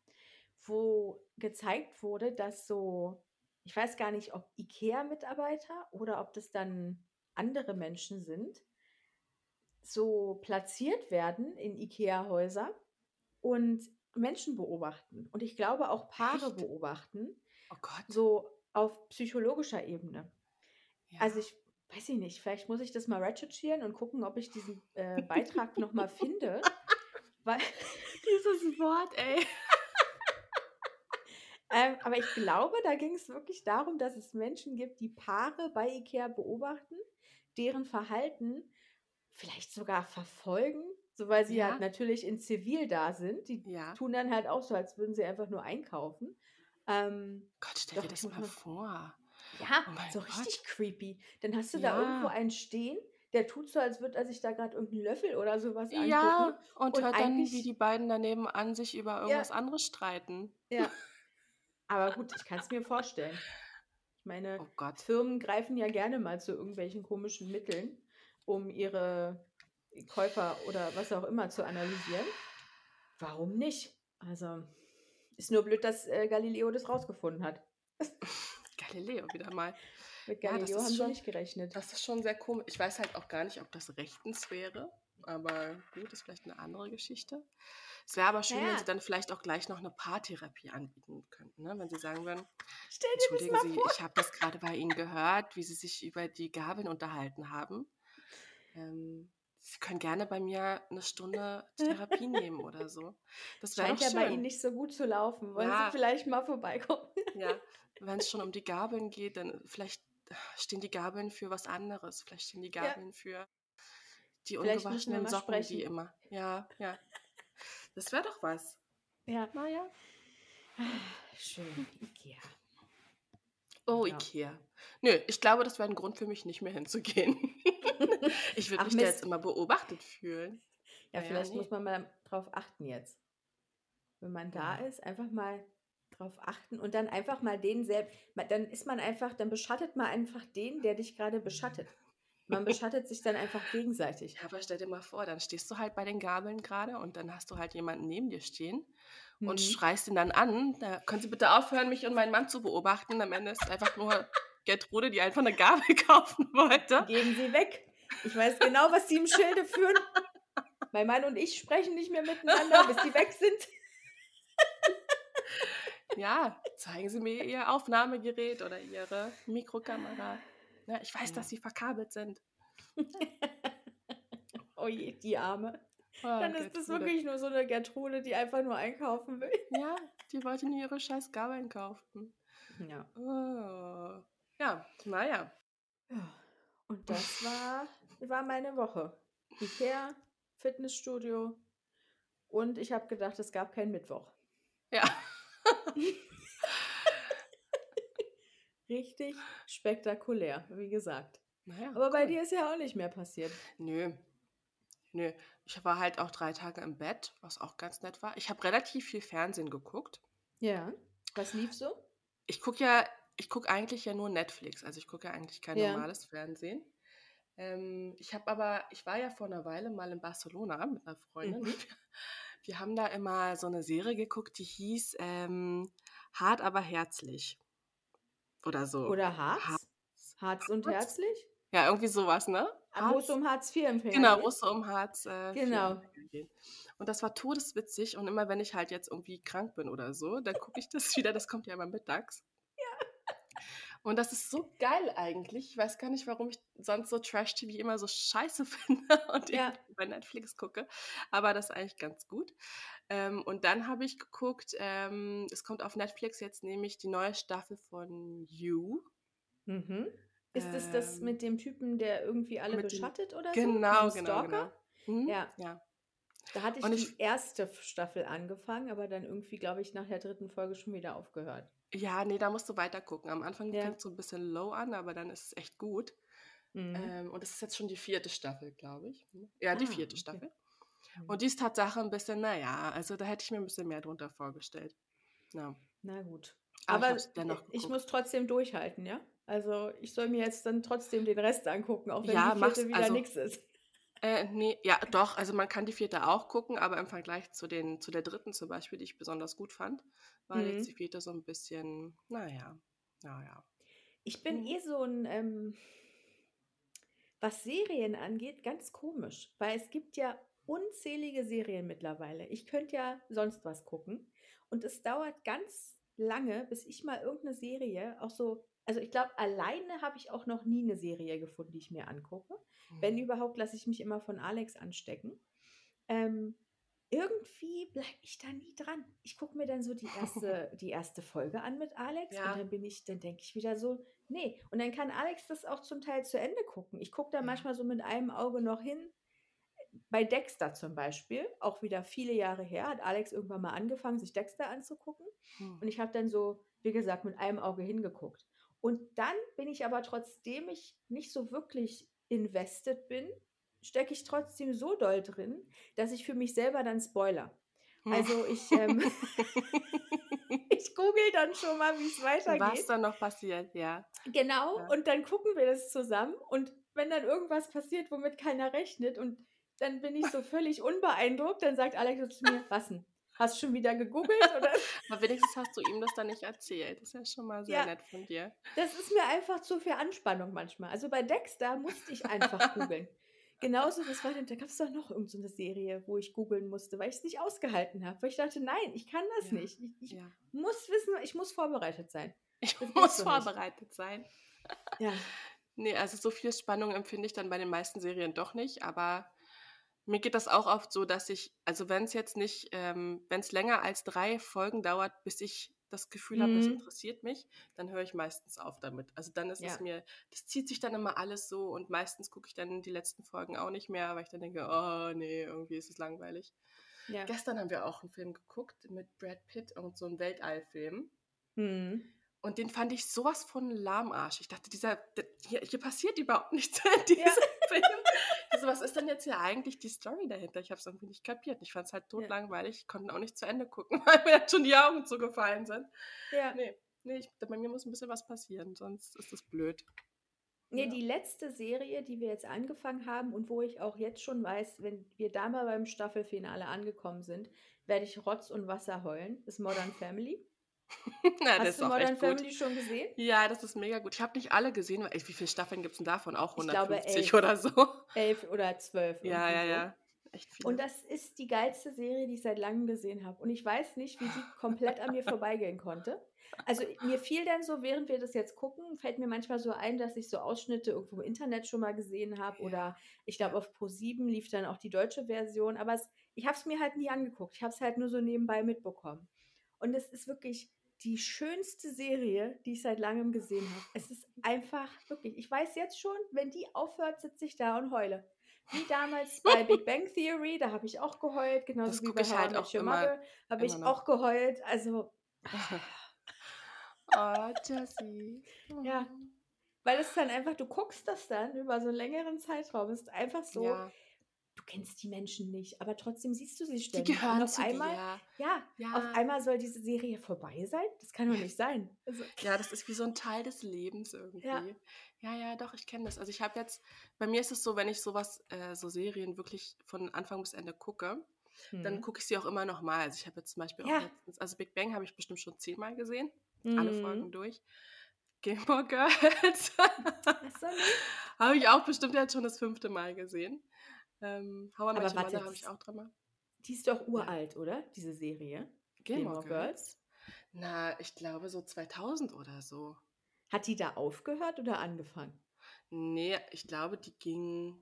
wo gezeigt wurde, dass so, ich weiß gar nicht, ob Ikea-Mitarbeiter oder ob das dann andere Menschen sind, so platziert werden in Ikea-Häuser und Menschen beobachten. Und ich glaube auch Paare Echt? beobachten, Oh Gott. so auf psychologischer Ebene. Ja. Also ich weiß ich nicht, vielleicht muss ich das mal recherchieren und gucken, ob ich diesen äh, *laughs* Beitrag nochmal finde. Weil, *laughs* Dieses Wort, ey. *laughs* ähm, aber ich glaube, da ging es wirklich darum, dass es Menschen gibt, die Paare bei IKEA beobachten, deren Verhalten vielleicht sogar verfolgen, so weil sie Ja. halt natürlich in Zivil da sind. Die Ja. tun dann halt auch so, als würden sie einfach nur einkaufen. Ähm, Gott, stell Doch, dir das mal- vor. Ja, Oh so Gott. richtig creepy. Dann hast du da irgendwo Ja. einen stehen, der tut so, als würde er sich da gerade irgendeinen Löffel oder sowas angucken. Ja, und, Und hört dann, wie die beiden daneben an sich über irgendwas anderes streiten. Ja. *laughs* Aber gut, ich kann es mir vorstellen. Ich meine, Oh Gott. Firmen greifen ja gerne mal zu irgendwelchen komischen Mitteln, um ihre Käufer oder was auch immer zu analysieren. Warum nicht? Also, ist nur blöd, dass äh, Galileo das rausgefunden hat. *laughs* Galileo wieder mal. Mit Ja, das Galileo ist haben schon- nicht gerechnet. Das ist schon sehr komisch. Ich weiß halt auch gar nicht, ob das rechtens wäre. Aber gut, ist vielleicht eine andere Geschichte. Es wäre aber schön, wenn Naja. sie dann vielleicht auch gleich noch eine Paartherapie anbieten könnten. Ne? Wenn sie sagen würden, Stell dir das entschuldigen Sie, ich habe das gerade bei Ihnen gehört, wie Sie sich über die Gabeln unterhalten haben. Ähm, Sie können gerne bei mir eine Stunde Therapie *laughs* nehmen oder so. Das wäre Scheint ja schön. bei Ihnen nicht so gut zu laufen. Wollen Ja. Sie vielleicht mal vorbeikommen? Ja, wenn es schon um die Gabeln geht, dann vielleicht stehen die Gabeln für was anderes. Vielleicht stehen die Ja. Gabeln für die ungewaschenen Socken, die sprechen. immer. Ja, ja. Das wäre doch was. Ja. Naja. Schön. Ikea. Oh, Ja. Ikea. Nö, ich glaube, das wäre ein Grund für mich, nicht mehr hinzugehen. *laughs* ich würde mich da Mist. jetzt immer beobachtet fühlen. Ja, Naja, vielleicht nee. muss man mal drauf achten jetzt. Wenn man da Ja. ist, einfach mal drauf achten und dann einfach mal den selbst, dann ist man einfach, dann beschattet man einfach den, der dich gerade beschattet. Man beschattet sich dann einfach gegenseitig. Ja, aber stell dir mal vor, dann stehst du halt bei den Gabeln gerade und dann hast du halt jemanden neben dir stehen und Mhm. schreist ihn dann an. Da können Sie bitte aufhören, mich und meinen Mann zu beobachten. Am Ende ist es einfach nur Gertrude, die einfach eine Gabel *laughs* kaufen wollte. Geben sie weg. Ich weiß genau, was sie im Schilde führen. Mein Mann und ich sprechen nicht mehr miteinander, bis die weg sind. *laughs* Ja, zeigen Sie mir Ihr Aufnahmegerät oder Ihre Mikrokamera. Ja, ich weiß, Ja. dass Sie verkabelt sind. *laughs* Oh je, die Arme. Oh, Dann ist das Gertrude. wirklich nur so eine Gertrude, die einfach nur einkaufen will. Ja, die wollte nur ihre scheiß Gabeln kaufen. Ja. Oh. Ja, naja. Ja, Und das war, war meine Woche. Ikea, Fitnessstudio und ich habe gedacht, es gab keinen Mittwoch. Ja. *laughs* Richtig spektakulär, wie gesagt. Naja, Aber bei cool. dir ist ja auch nicht mehr passiert. Nö. Nö. Ich war halt auch drei Tage im Bett, was auch ganz nett war. Ich habe relativ viel Fernsehen geguckt. Ja. Was lief so? Ich gucke ja, ich gucke eigentlich ja nur Netflix. Also ich gucke ja eigentlich kein Ja. normales Fernsehen. Ähm, ich habe aber, ich war ja vor einer Weile mal in Barcelona mit einer Freundin. Mhm. *laughs* Wir haben da immer so eine Serie geguckt, die hieß ähm, Hart aber herzlich. Oder so. Oder Harz? Harz und Harz? herzlich? Ja, irgendwie sowas, ne? Ah, Wo es um Hartz IV empfänger Genau, wo es so um Hartz äh, Genau. geht. Und das war todeswitzig. Und immer wenn ich halt jetzt irgendwie krank bin oder so, dann gucke ich das *laughs* wieder. Das kommt ja immer mittags. Und das ist so geil eigentlich. Ich weiß gar nicht, warum ich sonst so Trash-TV immer so scheiße *laughs* finde und Ja. bei Netflix gucke. Aber das ist eigentlich ganz gut. Ähm, und dann habe ich geguckt, ähm, es kommt auf Netflix jetzt nämlich die neue Staffel von You. Mhm. Ist es das Ähm, mit dem Typen, der irgendwie alle mit dem- beschattet oder so? Genau, genau, Stalker? genau. Mhm, Ja. ja. Da hatte ich Und die ich- erste Staffel angefangen, aber dann irgendwie, glaube ich, nach der dritten Folge schon wieder aufgehört. Ja, nee, da musst du weiter gucken. Am Anfang Ja. fängt es so ein bisschen low an, aber dann ist es echt gut. Mhm. Ähm, und es ist jetzt schon die vierte Staffel, glaube ich. Ja, die Ah, vierte okay. Staffel. Mhm. Und die ist Tatsache ein bisschen, naja, also da hätte ich mir ein bisschen mehr drunter vorgestellt. Ja. Na gut. Aber ich Aber ich geguckt. muss trotzdem durchhalten, ja? Also ich soll mir jetzt dann trotzdem den Rest angucken, auch wenn Ja, die mach's, vierte wieder also- nichts ist. Äh, nee, ja, doch, also man kann die vierte auch gucken, aber im Vergleich zu, den, zu der dritten zum Beispiel, die ich besonders gut fand, war Mhm. jetzt die vierte so ein bisschen, naja, naja. Ich bin Mhm. eh so ein, ähm, was Serien angeht, ganz komisch, weil es gibt ja unzählige Serien mittlerweile. Ich könnte ja sonst was gucken und es dauert ganz lange, bis ich mal irgendeine Serie auch so, also ich glaube, alleine habe ich auch noch nie eine Serie gefunden, die ich mir angucke. Wenn Mhm. überhaupt, lasse ich mich immer von Alex anstecken. Ähm, irgendwie bleibe ich da nie dran. Ich gucke mir dann so die erste, *laughs* die erste Folge an mit Alex Ja. und dann bin ich, dann denke ich wieder so, nee. Und dann kann Alex das auch zum Teil zu Ende gucken. Ich gucke da Ja. manchmal so mit einem Auge noch hin. Bei Dexter zum Beispiel, auch wieder viele Jahre her, hat Alex irgendwann mal angefangen, sich Dexter anzugucken. Hm. Und ich habe dann so, wie gesagt, mit einem Auge hingeguckt. Und dann bin ich aber trotzdem ich nicht so wirklich invested bin, stecke ich trotzdem so doll drin, dass ich für mich selber dann spoiler. Also ich, ähm, *laughs* ich google dann schon mal, wie es Was weitergeht. dann noch passiert, ja. Genau, Ja. und dann gucken wir das zusammen. Und wenn dann irgendwas passiert, womit keiner rechnet, und dann bin ich so völlig unbeeindruckt, dann sagt Alex zu mir, *laughs* was denn? Hast du schon wieder gegoogelt? Oder? *laughs* Aber wenigstens hast du ihm das dann nicht erzählt. Das ist ja schon mal sehr Ja. nett von dir. Das ist mir einfach zu viel Anspannung manchmal. Also bei Dexter musste ich einfach googeln. *laughs* Genauso, was war denn, da gab es doch noch irgendeine Serie, wo ich googeln musste, weil ich es nicht ausgehalten habe. Weil ich dachte, nein, ich kann das Ja, nicht. Ich, ich Ja. muss wissen, ich muss vorbereitet sein. Ich Das muss so nicht. vorbereitet sein. Ja, *laughs* Nee, also so viel Spannung empfinde ich dann bei den meisten Serien doch nicht, aber mir geht das auch oft so, dass ich, also wenn es jetzt nicht, ähm, wenn es länger als drei Folgen dauert, bis ich das Gefühl habe, das Mhm. interessiert mich, dann höre ich meistens auf damit. Also dann ist es Ja. mir, das zieht sich dann immer alles so und meistens gucke ich dann die letzten Folgen auch nicht mehr, weil ich dann denke, oh nee, irgendwie ist es langweilig. Ja. Gestern haben wir auch einen Film geguckt mit Brad Pitt und so einen Weltallfilm. Mhm. Und den fand ich sowas von lahmarsch. Ich dachte, dieser, d- hier, hier passiert überhaupt nichts *laughs* in diesem Ja. Film. Also, was ist denn jetzt hier eigentlich die Story dahinter? Ich habe es irgendwie nicht kapiert. Ich fand es halt totlangweilig. Ich konnte auch nicht zu Ende gucken, *laughs* weil mir dann schon die Augen zugefallen sind. Ja. Nee, nee ich, bei mir muss ein bisschen was passieren, sonst ist das blöd. Nee, Ja. die letzte Serie, die wir jetzt angefangen haben und wo ich auch jetzt schon weiß, wenn wir da mal beim Staffelfinale angekommen sind, werde ich Rotz und Wasser heulen, ist Modern Family. *laughs* Na, das Hast ist du auch Modern echt gut. Family schon gesehen? Ja, das ist mega gut. Ich habe nicht alle gesehen. weil- Wie viele Staffeln gibt es denn davon? Auch Ich glaube 150 elf. oder so. Elf oder zwölf. Ja, ja, so. ja. Echt viele. Und das ist die geilste Serie, die ich seit langem gesehen habe. Und ich weiß nicht, wie die komplett an mir vorbeigehen konnte. Also mir fiel dann so, während wir das jetzt gucken, fällt mir manchmal so ein, dass ich so Ausschnitte irgendwo im Internet schon mal gesehen habe. Ja. Oder ich glaube, auf Pro7 lief dann auch die deutsche Version. Aber es, ich habe es mir halt nie angeguckt. Ich habe es halt nur so nebenbei mitbekommen. Und es ist wirklich die schönste Serie, die ich seit langem gesehen habe. Es ist *laughs* einfach wirklich, ich weiß jetzt schon, wenn die aufhört, sitze ich da und heule. Wie damals bei Big Bang Theory, da habe ich auch geheult, genauso Das wie gucke bei ich halt auch immer- habe ich noch. auch geheult. Also, *laughs* oh, Jessie. Ja. weil es dann einfach, du guckst das dann über so einen längeren Zeitraum. Es ist einfach so, Ja, du kennst die Menschen nicht, aber trotzdem siehst du sie die ständig. gehören und auf zu einmal, dir. ja, Ja. auf einmal soll diese Serie vorbei sein? Das kann doch nicht sein. Also, Ja, das ist wie so ein Teil des Lebens irgendwie. Ja. Ja, ja, doch, ich kenne das. Also ich habe jetzt, bei mir ist es so, wenn ich sowas, äh, so Serien wirklich von Anfang bis Ende gucke, dann hm. gucke ich sie auch immer noch mal. Also ich habe jetzt zum Beispiel Ja. auch letztens, also Big Bang habe ich bestimmt schon zehnmal gesehen, alle Mhm. Folgen durch. Gilmore Girls so, *laughs* nee. habe ich auch bestimmt jetzt schon das fünfte Mal gesehen. Ähm, How I Aber Met Your Mother habe ich auch dreimal. Die ist doch uralt, oder? Diese Serie. Gilmore, Gilmore Girls? Na, ich glaube so 2000 oder so. Hat die da aufgehört oder angefangen? Nee, ich glaube, die ging.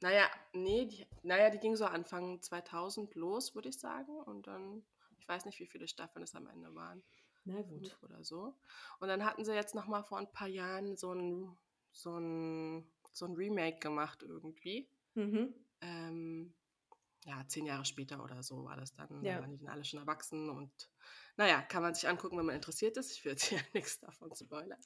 Naja, nee, die, naja, die ging so Anfang 2000 los, würde ich sagen. Und dann, ich weiß nicht, wie viele Staffeln es am Ende waren. Na gut. Oder so. Und dann hatten sie jetzt noch mal vor ein paar Jahren so ein, so ein, so ein Remake gemacht irgendwie. Mhm. Ähm, ja, zehn Jahre später oder so war das dann. Ja. Da waren die dann alle schon erwachsen und naja, kann man sich angucken, wenn man interessiert ist. Ich will jetzt *laughs* hier nichts davon spoilern.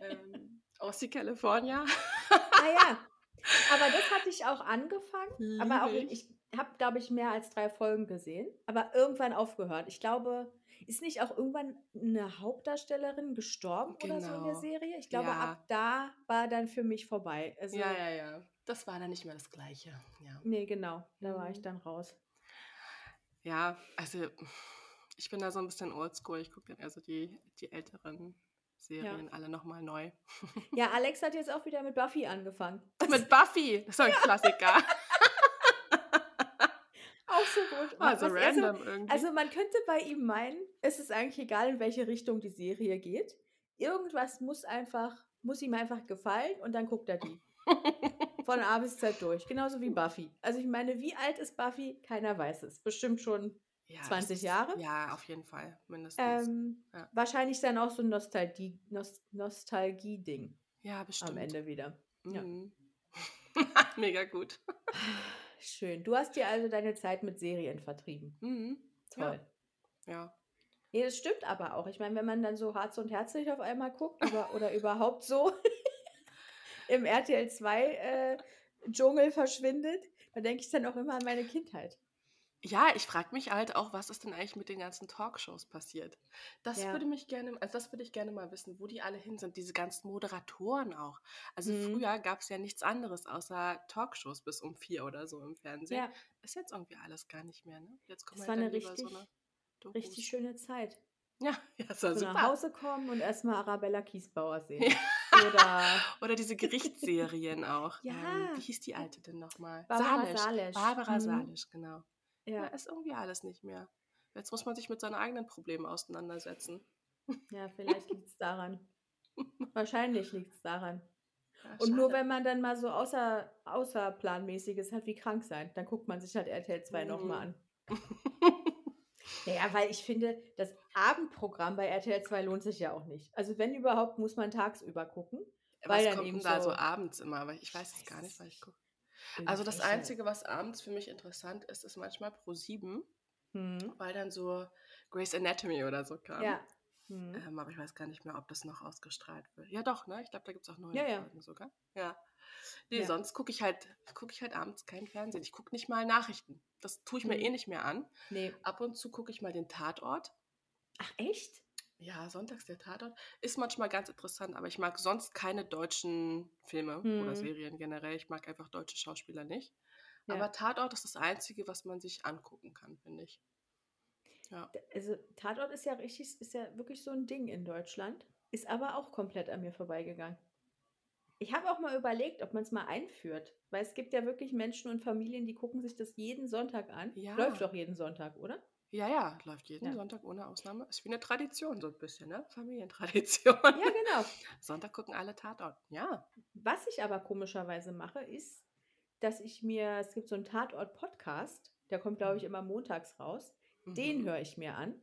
ähm, Aussie California. Ah ja. *laughs* Aber das hatte ich auch angefangen. aber auch ich. ich habe, glaube ich, mehr als drei Folgen gesehen. Aber irgendwann aufgehört. Ich glaube, ist nicht auch irgendwann eine Hauptdarstellerin gestorben oder so in der Genau. Serie? Ich glaube, Ja. ab da war dann für mich vorbei. Also, Ja, ja, ja. Das war dann nicht mehr das Gleiche. Ja, Nee, genau. Da war ich Mhm. dann raus. ja also ich bin da so ein bisschen oldschool. Ich gucke dann eher so die, die älteren Serien alle nochmal neu. *laughs* Ja, Alex hat jetzt auch wieder mit Buffy angefangen. *laughs* Mit Buffy. Das ist ein Klassiker. *laughs* Auch so gut. also Was random irgendwie. Also man könnte bei ihm meinen, es ist eigentlich egal, in welche Richtung die Serie geht. Irgendwas muss einfach, muss ihm einfach gefallen und dann guckt er die. Von A bis Z durch. Genauso wie Buffy. Also ich meine, wie alt ist Buffy? Keiner weiß es. Bestimmt schon ja, das 20 ist- Jahre? Ja, auf jeden Fall. Mindestens. ähm, Ja. wahrscheinlich dann auch so ein Nostalgie, Nost Nostalgie-Ding ja, bestimmt. am Ende wieder. ja. Mhm. *laughs* Mega gut. Schön. Du hast dir also deine Zeit mit Serien vertrieben. Mhm. Toll. Ja. Nee, das stimmt aber auch. Ich meine, wenn man dann so Harz und Herzlich auf einmal guckt über, oder überhaupt so *laughs* im RTL 2 äh, Dschungel verschwindet, dann denke ich dann auch immer an meine Kindheit. Ja, ich frage mich halt auch, was ist denn eigentlich mit den ganzen Talkshows passiert? Das Ja. würde mich gerne, also das würde ich gerne mal wissen, wo die alle hin sind, diese ganzen Moderatoren auch. Also Mhm. früher gab es ja nichts anderes außer Talkshows bis um vier oder so im Fernsehen. Ja, Ist jetzt irgendwie alles gar nicht mehr, ne? Jetzt kommen Das halt war eine lieber so richtig- eine richtig schöne Zeit. Ja, *laughs* ja, das war So nach super. Hause kommen und erstmal Arabella Kiesbauer sehen. Ja. Oder *laughs* Oder diese Gerichtsserien auch. *laughs* Ja. Ähm, wie hieß die alte denn nochmal? Barbara Salisch. Salisch. Barbara Mhm. Salisch, genau. Ja. ja, ist irgendwie alles nicht mehr. Jetzt muss man sich mit seinen eigenen Problemen auseinandersetzen. ja, vielleicht *laughs* liegt es daran. Wahrscheinlich liegt es daran. Ja, Und nur wenn man dann mal so außer, außerplanmäßiges hat wie krank sein, dann guckt man sich halt RTL 2 nochmal Mhm. an. Naja, weil ich finde, das Abendprogramm bei RTL 2 lohnt sich ja auch nicht. Also wenn überhaupt, muss man tagsüber gucken. Was dann kommt eben da so so- abends immer? Aber ich weiß es gar nicht, weil ich gucke. Also das Einzige, was abends für mich interessant ist, ist manchmal Pro 7, Hm. weil dann so Grey's Anatomy oder so kam. Ja. Hm. Ähm, aber ich weiß gar nicht mehr, ob das noch ausgestrahlt wird. Ja, doch, ne? Ich glaube, da gibt es auch neue Ja, ja. Folgen sogar. Ja. Nee, Ja. sonst gucke ich halt, gucke ich halt abends kein Fernsehen. Ich gucke nicht mal Nachrichten. Das tue ich mir Mhm. eh nicht mehr an. Nee. Ab und zu gucke ich mal den Tatort. Ach, echt? Ja, sonntags der Tatort. Ist manchmal ganz interessant, aber ich mag sonst keine deutschen Filme oder Mhm. Serien generell. Ich mag einfach deutsche Schauspieler nicht. Ja. Aber Tatort ist das Einzige, was man sich angucken kann, finde ich. Ja. Also Tatort ist ja richtig, ist ja wirklich so ein Ding in Deutschland. Ist aber auch komplett an mir vorbeigegangen. Ich habe auch mal überlegt, ob man es mal einführt. Weil es gibt ja wirklich Menschen und Familien, die gucken sich das jeden Sonntag an. Ja. Läuft doch jeden Sonntag, oder? Ja, ja, läuft jeden Ja. Sonntag ohne Ausnahme. Ist wie eine Tradition, so ein bisschen, ne? Familientradition. Ja, genau. *laughs* Sonntag gucken alle Tatort. Ja. Was ich aber komischerweise mache, ist, dass ich mir, es gibt so einen Tatort-Podcast, der kommt, glaube ich, immer montags raus. Den Mhm. höre ich mir an,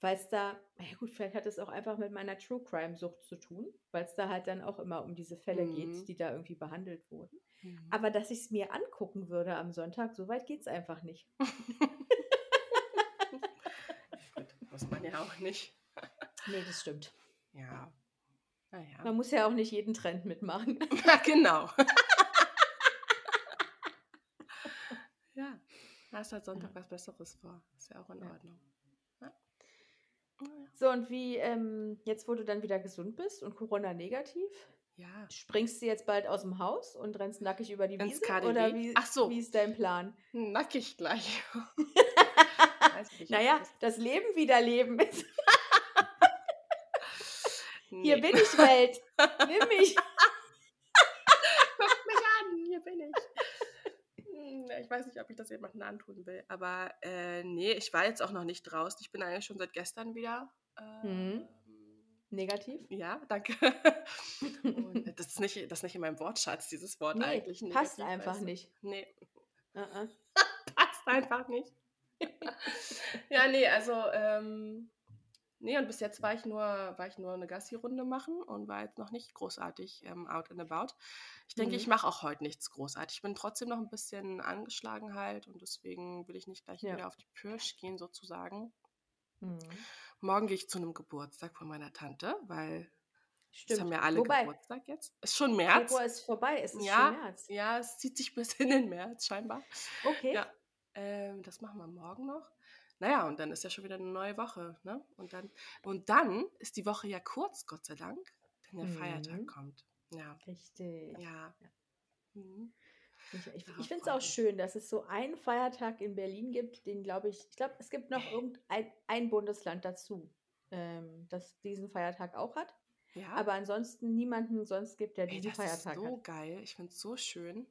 weil es da, na ja gut, vielleicht hat es auch einfach mit meiner True Crime-Sucht zu tun, weil es da halt dann auch immer um diese Fälle Mhm. geht, die da irgendwie behandelt wurden. Mhm. Aber dass ich es mir angucken würde am Sonntag, so weit geht es einfach nicht. *laughs* Gut, muss man ja auch nicht. Nee, das stimmt. Ja. Naja. Man muss ja auch nicht jeden Trend mitmachen. *laughs* Ja, genau. *laughs* ja. Hast halt Sonntag was Besseres vor. Ist ja auch in Ja. Ordnung. So, und wie, ähm, jetzt wo du dann wieder gesund bist und Corona negativ, Ja. springst du jetzt bald aus dem Haus und rennst nackig über die Wiese? Oder wie, Ach so. wie ist dein Plan? Nackig gleich. *laughs* Nicht, Naja, das- Leben wieder leben. *laughs* Hier Nee. bin ich, Welt. Nimm mich. *laughs* Guckt mich an, hier bin ich. Hm, Ich weiß nicht, ob ich das jemandem antun will, aber äh, nee, ich war jetzt auch noch nicht draußen. Ich bin eigentlich schon seit gestern wieder. Ähm, Negativ? Ja, danke. Und das ist, nicht, das ist nicht in meinem Wortschatz, dieses Wort Nee, eigentlich. passt negativ, einfach weißt du. nicht. Nee, Uh-uh. *laughs* passt einfach nicht. *laughs* ja, nee, also, ähm, nee, und bis jetzt war ich nur, war ich nur eine Gassi-Runde machen und war jetzt noch nicht großartig ähm, out and about. Ich denke, Mhm. ich mache auch heute nichts großartig. Ich bin trotzdem noch ein bisschen angeschlagen halt und deswegen will ich nicht gleich Ja. wieder auf die Pirsch gehen, sozusagen. Mhm. Morgen gehe ich zu einem Geburtstag von meiner Tante, weil Stimmt. haben ja alle Wobei, Geburtstag jetzt. Ist schon März. Februar ist vorbei, es ist Ja, schon März. Ja, es zieht sich bis in den März scheinbar. Okay. Ja, ähm, das machen wir morgen noch. Naja, und dann ist ja schon wieder eine neue Woche. Ne? Und, dann, und dann ist die Woche ja kurz, Gott sei Dank, denn der Feiertag Mhm. kommt. Ja, Richtig. ja. Ja. Mhm. Ich, ich, ich finde es auch schön, dass es so einen Feiertag in Berlin gibt, den glaube ich, ich glaube, es gibt noch irgendein ein Bundesland dazu, ähm, das diesen Feiertag auch hat. Ja, Aber ansonsten niemanden sonst gibt, der Ey, diesen das ist Feiertag so hat. geil. Ich finde es so schön.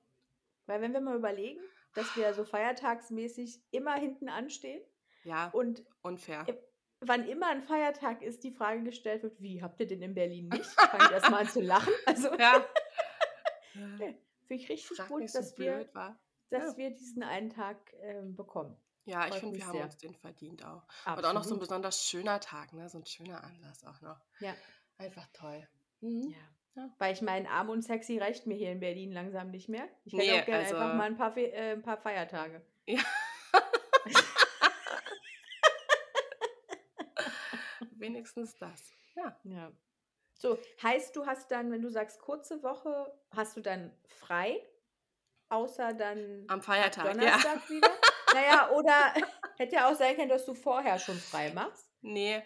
Weil wenn wir mal überlegen, dass wir so feiertagsmäßig immer hinten anstehen Ja, und unfair. Wann immer ein Feiertag ist, die Frage gestellt wird, wie, habt ihr den in Berlin nicht? *laughs* Fange ich erstmal an zu lachen. Also Ja. *laughs* finde ich richtig Frag gut, so dass, wir, blöd war. dass Ja. wir diesen einen Tag ähm, bekommen. Ja, ich finde, wir haben sehr. uns den verdient auch. Absolut. Und auch noch so ein besonders schöner Tag, ne? So ein schöner Anlass auch noch. Ja. Einfach toll. Mhm. Ja. Ja. Weil ich meine, arm und sexy reicht mir hier in Berlin langsam nicht mehr. Ich hätte Nee, auch gerne einfach also- mal ein paar, Fe äh, ein paar Feiertage. Ja. *laughs* *laughs* Wenigstens das. Ja. Ja. So, heißt du hast dann, wenn du sagst kurze Woche, hast du dann frei? Außer dann Am Feiertag, ja. Donnerstag wieder? *laughs* Naja, oder *laughs* hätte ja auch sein können, dass du vorher schon frei machst. Nee.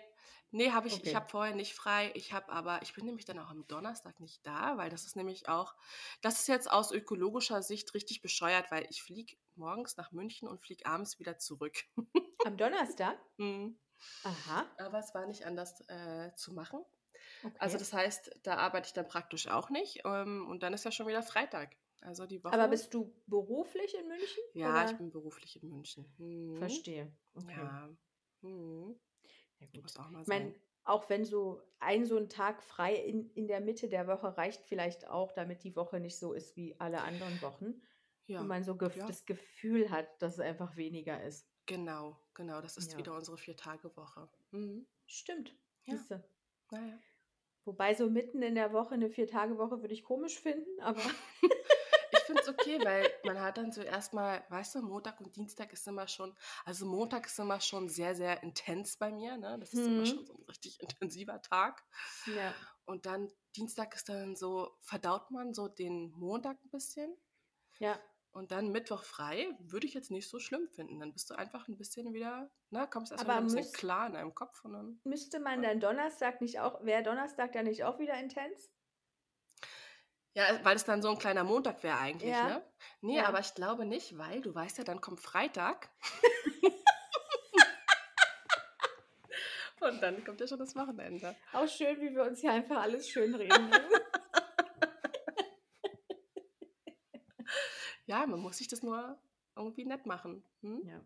Nee, habe ich, ich Okay. habe vorher nicht frei. Ich habe aber, ich bin nämlich dann auch am Donnerstag nicht da, weil das ist nämlich auch, das ist jetzt aus ökologischer Sicht richtig bescheuert, weil ich fliege morgens nach München und fliege abends wieder zurück. *laughs* Am Donnerstag? Mhm. Aha. Aber es war nicht anders äh, zu machen. Okay. Also das heißt, da arbeite ich dann praktisch auch nicht. Ähm, und dann ist ja schon wieder Freitag. Also die Woche. Aber bist du beruflich in München? ja, oder? ich bin beruflich in München. Mhm. Verstehe. Okay. Ja. Mhm. Ja, gut. Muss auch mal Ich meine, sein. auch wenn so ein so ein Tag frei in, in der Mitte der Woche reicht vielleicht auch, damit die Woche nicht so ist wie alle anderen Wochen. Ja, Und man so gef ja. das Gefühl hat, dass es einfach weniger ist. Genau, genau. Das ist Ja. wieder unsere Vier-Tage-Woche. Mhm. Stimmt. Ja. Siehste. Naja. Wobei so mitten in der Woche eine Vier-Tage-Woche würde ich komisch finden, aber *laughs* Ich finde es okay, weil man hat dann so erstmal, weißt du, Montag und Dienstag ist immer schon, also Montag ist immer schon sehr, sehr intens bei mir, ne? Das ist immer Mhm. schon so ein richtig intensiver Tag. ja. Und dann Dienstag ist dann so, verdaut man so den Montag ein bisschen. Ja. Und dann Mittwoch frei, würde ich jetzt nicht so schlimm finden. Dann bist du einfach ein bisschen wieder, na, kommst erstmal ein bisschen müsst- klar in deinem Kopf und dann. Müsste man dann Donnerstag nicht auch, wäre Donnerstag dann nicht auch wieder intens? Ja, weil es dann so ein kleiner Montag wäre eigentlich, Ja. ne? Nee, Ja. aber ich glaube nicht, weil du weißt ja, dann kommt Freitag. *laughs* und dann kommt ja schon das Wochenende. Auch schön, wie wir uns hier einfach alles schön reden. *laughs* ne? Ja, man muss sich das nur irgendwie nett machen. Hm? ja.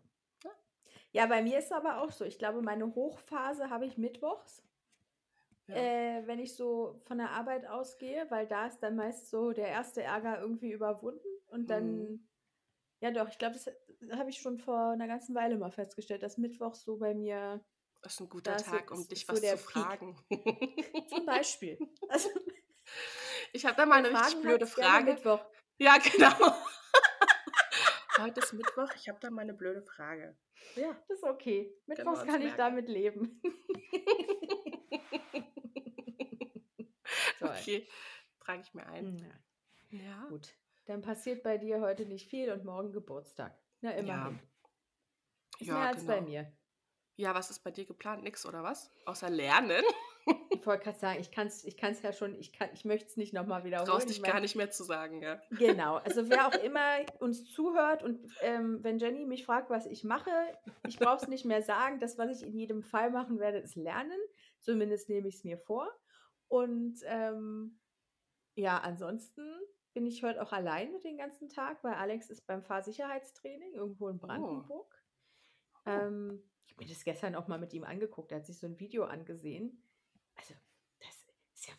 ja, bei mir ist es aber auch so. Ich glaube, meine Hochphase habe ich mittwochs. Ja. Äh, wenn ich so von der Arbeit ausgehe, weil da ist dann meist so der erste Ärger irgendwie überwunden und dann, Mhm. ja doch, ich glaube, das habe ich schon vor einer ganzen Weile mal festgestellt, dass Mittwoch so bei mir Das ist ein guter so- Tag, um dich so was zu fragen. *laughs* zum Beispiel. *laughs* Also, Ich habe da mal eine richtig Fragen blöde hat's gerne Frage. Mittwoch. Ja, *laughs* genau. Heute ist Mittwoch, ich habe da mal eine blöde Frage. Ja. Das ist okay. Mittwochs uns kann ich merken. damit leben. *laughs* Toll. Okay, trage ich mir ein. Ja, Ja. gut. Dann passiert bei dir heute nicht viel und morgen Geburtstag. Na, immerhin. Ist Ja, mehr als bei genau. mir. Ja, was ist bei dir geplant? Nix oder was? Außer lernen? Ich wollte gerade sagen, ich kann es ich kann's ja schon, ich, kann, ich möchte es nicht nochmal wiederholen. Ich dich mein, gar nicht mehr zu sagen, ja. Genau, also wer auch *laughs* immer uns zuhört und ähm, wenn Jenny mich fragt, was ich mache, ich brauche es nicht mehr sagen. Das, was ich in jedem Fall machen werde, ist lernen. Zumindest nehme ich es mir vor. Und ähm, ja, ansonsten bin ich heute auch alleine den ganzen Tag, weil Alex ist beim Fahrsicherheitstraining irgendwo in Brandenburg. Oh. Ähm, ich habe mir das gestern auch mal mit ihm angeguckt. Er hat sich so ein Video angesehen.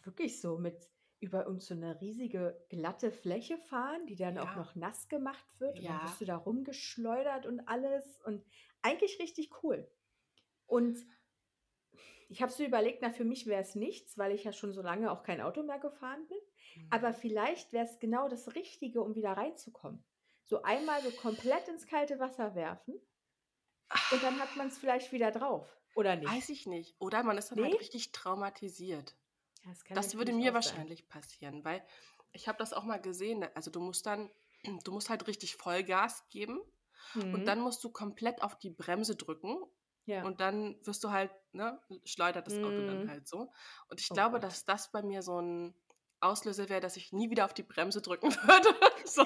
Ist wirklich so mit über uns so eine riesige glatte Fläche fahren, die dann auch Ja. noch nass gemacht wird. Und Ja. dann wirst du da rumgeschleudert und alles. Und eigentlich richtig cool. Und ich habe so überlegt, na, für mich wäre es nichts, weil ich ja schon so lange auch kein Auto mehr gefahren bin. Aber vielleicht wäre es genau das Richtige, um wieder reinzukommen. So einmal so komplett ins kalte Wasser werfen und dann hat man es vielleicht wieder drauf. Oder nicht? Weiß ich nicht. Oder man ist dann Nee? halt richtig traumatisiert. Ja, das Das würde mir auch sein. wahrscheinlich passieren, weil ich habe das auch mal gesehen. ne, Also du musst dann, *clears throat* du musst halt richtig Vollgas geben und Mhm. dann musst du komplett auf die Bremse drücken ja. und dann wirst du halt, ne, schleudert das Auto dann Mhm. halt so. Und ich Oh glaube, Gott. dass das bei mir so ein Auslöser wäre, dass ich nie wieder auf die Bremse drücken *laughs* würde. so,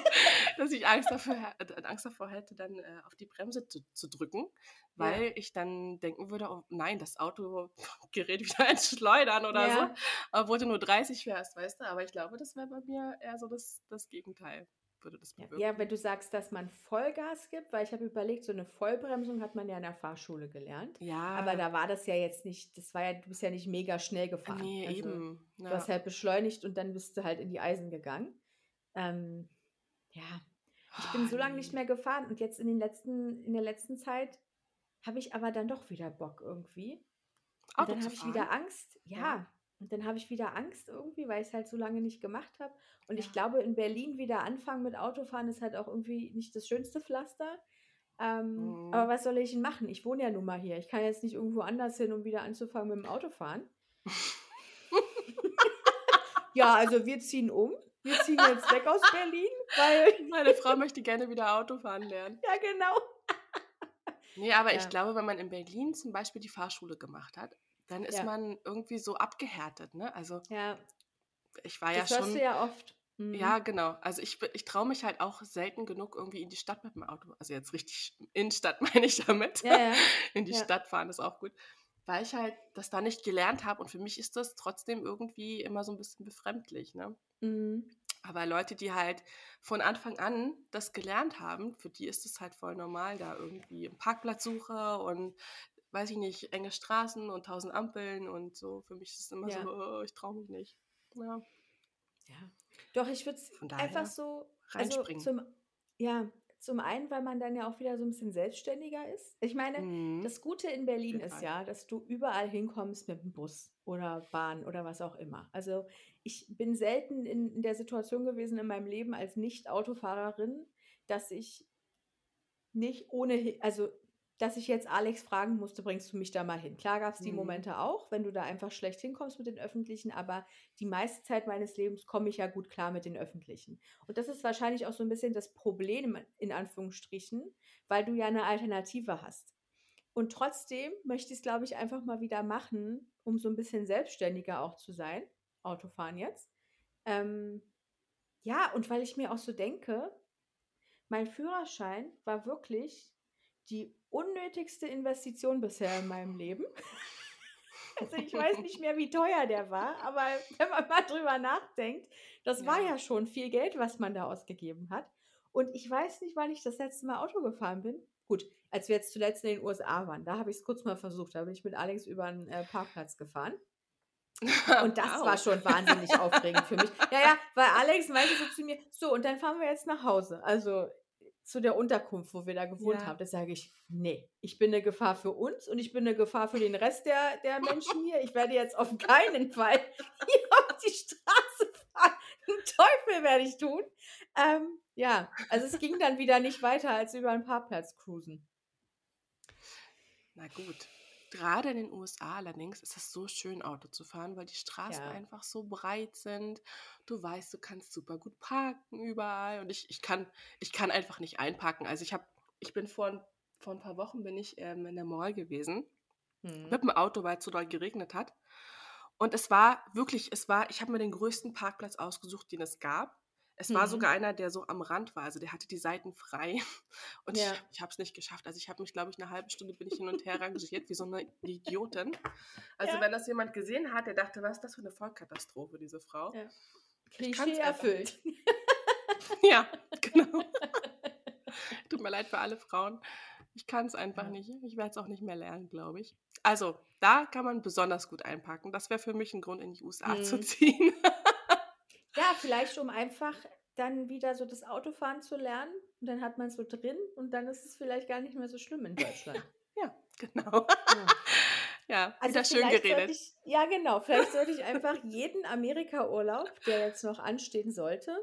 dass ich Angst, dafür, Angst davor hätte, dann äh, auf die Bremse zu, zu drücken, weil ich dann denken würde, oh nein, das Auto *laughs* gerät wieder ins Schleudern oder Ja. so, obwohl du nur 30 fährst, weißt du. Aber ich glaube, das wäre bei mir eher so das, das Gegenteil, würde das Ja, bewirken. ja, wenn du sagst, dass man Vollgas gibt, weil ich habe überlegt, so eine Vollbremsung hat man ja in der Fahrschule gelernt. Ja, Aber da war das ja jetzt nicht, das war ja, du bist ja nicht mega schnell gefahren. nee, Also, eben. Du Ja. hast halt beschleunigt und dann bist du halt in die Eisen gegangen. Ähm, ja, ich bin so lange nicht mehr gefahren und jetzt in, den letzten, in der letzten Zeit habe ich aber dann doch wieder Bock irgendwie. Und Auto dann zu habe ich wieder? Angst. Ja. Ja. Und dann habe ich wieder Angst irgendwie, weil ich es halt so lange nicht gemacht habe. Und ich Ja. glaube, in Berlin wieder anfangen mit Autofahren ist halt auch irgendwie nicht das schönste Pflaster. Ähm, Mhm. Aber was soll ich denn machen? Ich wohne ja nun mal hier. Ich kann jetzt nicht irgendwo anders hin, um wieder anzufangen mit dem Autofahren. *laughs* ja, also wir ziehen um. Wir ziehen jetzt weg aus Berlin, weil. *laughs* Meine Frau möchte gerne wieder Autofahren lernen. Ja, genau. Nee, aber Ja. ich glaube, wenn man in Berlin zum Beispiel die Fahrschule gemacht hat, dann ist Ja. man irgendwie so abgehärtet, ne? Also Ja, ich war das ja schon. du ja oft. Mhm. Ja, genau. Also ich, ich traue mich halt auch selten genug irgendwie in die Stadt mit dem Auto. Also jetzt richtig Innenstadt *laughs* meine ich damit. Ja. *laughs* In die. Stadt fahren ist auch gut. Weil ich halt das da nicht gelernt habe und für mich ist das trotzdem irgendwie immer so ein bisschen befremdlich, ne? Mhm. Aber Leute, die halt von Anfang an das gelernt haben, für die ist es halt voll normal, da irgendwie eine Parkplatzsuche und weiß ich nicht, enge Straßen und tausend Ampeln und so. Für mich ist es immer Ja. so, oh, ich traue mich nicht. Ja, Ja. Doch, ich würde es einfach so also reinspringen. zum, ja, zum einen, weil man dann ja auch wieder so ein bisschen selbstständiger ist. Ich meine, Mhm. das Gute in Berlin jeden ist ja, dass du überall hinkommst mit dem Bus oder Bahn oder was auch immer. Also ich bin selten in, in der Situation gewesen in meinem Leben als Nicht-Autofahrerin, dass ich nicht ohne, also dass ich jetzt Alex fragen musste, bringst du mich da mal hin? Klar gab es die Mhm. Momente auch, wenn du da einfach schlecht hinkommst mit den Öffentlichen, aber die meiste Zeit meines Lebens komme ich ja gut klar mit den Öffentlichen. Und das ist wahrscheinlich auch so ein bisschen das Problem in Anführungsstrichen, weil du ja eine Alternative hast. Und trotzdem möchte ich es, glaube ich, einfach mal wieder machen, um so ein bisschen selbstständiger auch zu sein. Autofahren jetzt. Ähm, ja, und weil ich mir auch so denke, mein Führerschein war wirklich die unnötigste Investition bisher in meinem Leben. Also ich weiß nicht mehr, wie teuer der war, aber wenn man mal drüber nachdenkt, das war Ja. ja schon viel Geld, was man da ausgegeben hat. Und ich weiß nicht, wann ich das letzte Mal Auto gefahren bin. Gut, als wir jetzt zuletzt in den USA waren, da habe ich es kurz mal versucht. Da bin ich mit Alex über einen äh, Parkplatz gefahren. *laughs* Und das war Wow. schon wahnsinnig aufregend für mich. Ja, ja, weil Alex meinte so zu mir, so, und dann fahren wir jetzt nach Hause. Also zu der Unterkunft, wo wir da gewohnt Ja. haben. Da sage ich, nee, ich bin eine Gefahr für uns und ich bin eine Gefahr für den Rest der, der Menschen hier. Ich werde jetzt auf keinen *laughs* Fall hier auf die Straße fahren. Einen Teufel werde ich tun. Ähm, ja, also es ging dann wieder nicht weiter als über einen Parkplatz cruisen. Na gut. Gerade in den USA allerdings ist es so schön, Auto zu fahren, weil die Straßen Ja. einfach so breit sind. Du weißt, du kannst super gut parken überall. Und ich, ich, kann, ich kann einfach nicht einparken. Also ich habe, ich bin vor, ein- vor ein paar Wochen bin ich ähm, in der Mall gewesen Hm. mit dem Auto, weil es so doll geregnet hat. Und es war wirklich, es war, ich habe mir den größten Parkplatz ausgesucht, den es gab. Es war Mhm. sogar einer, der so am Rand war, also der hatte die Seiten frei. *laughs* Und Ja. ich, ich habe es nicht geschafft. Also ich habe mich, glaube ich, eine halbe Stunde bin ich hin und her rangiert, wie so eine Idiotin. Also Ja. wenn das jemand gesehen hat, der dachte, was ist das für eine Vollkatastrophe, diese Frau. Ja. Klischee erfüllt. *laughs* Ja, genau. Tut mir leid für alle Frauen. Ich kann es einfach Ja. nicht. Ich werde es auch nicht mehr lernen, glaube ich. Also, da kann man besonders gut einpacken. Das wäre für mich ein Grund, in die USA zu Mhm. ziehen. Ja, vielleicht um einfach dann wieder so das Autofahren zu lernen und dann hat man es so drin und dann ist es vielleicht gar nicht mehr so schlimm in Deutschland. *laughs* ja, genau. Ja. *laughs* Ja, Also schön geredet. ich, ja genau, vielleicht sollte ich einfach jeden Amerika-Urlaub, der jetzt noch anstehen sollte,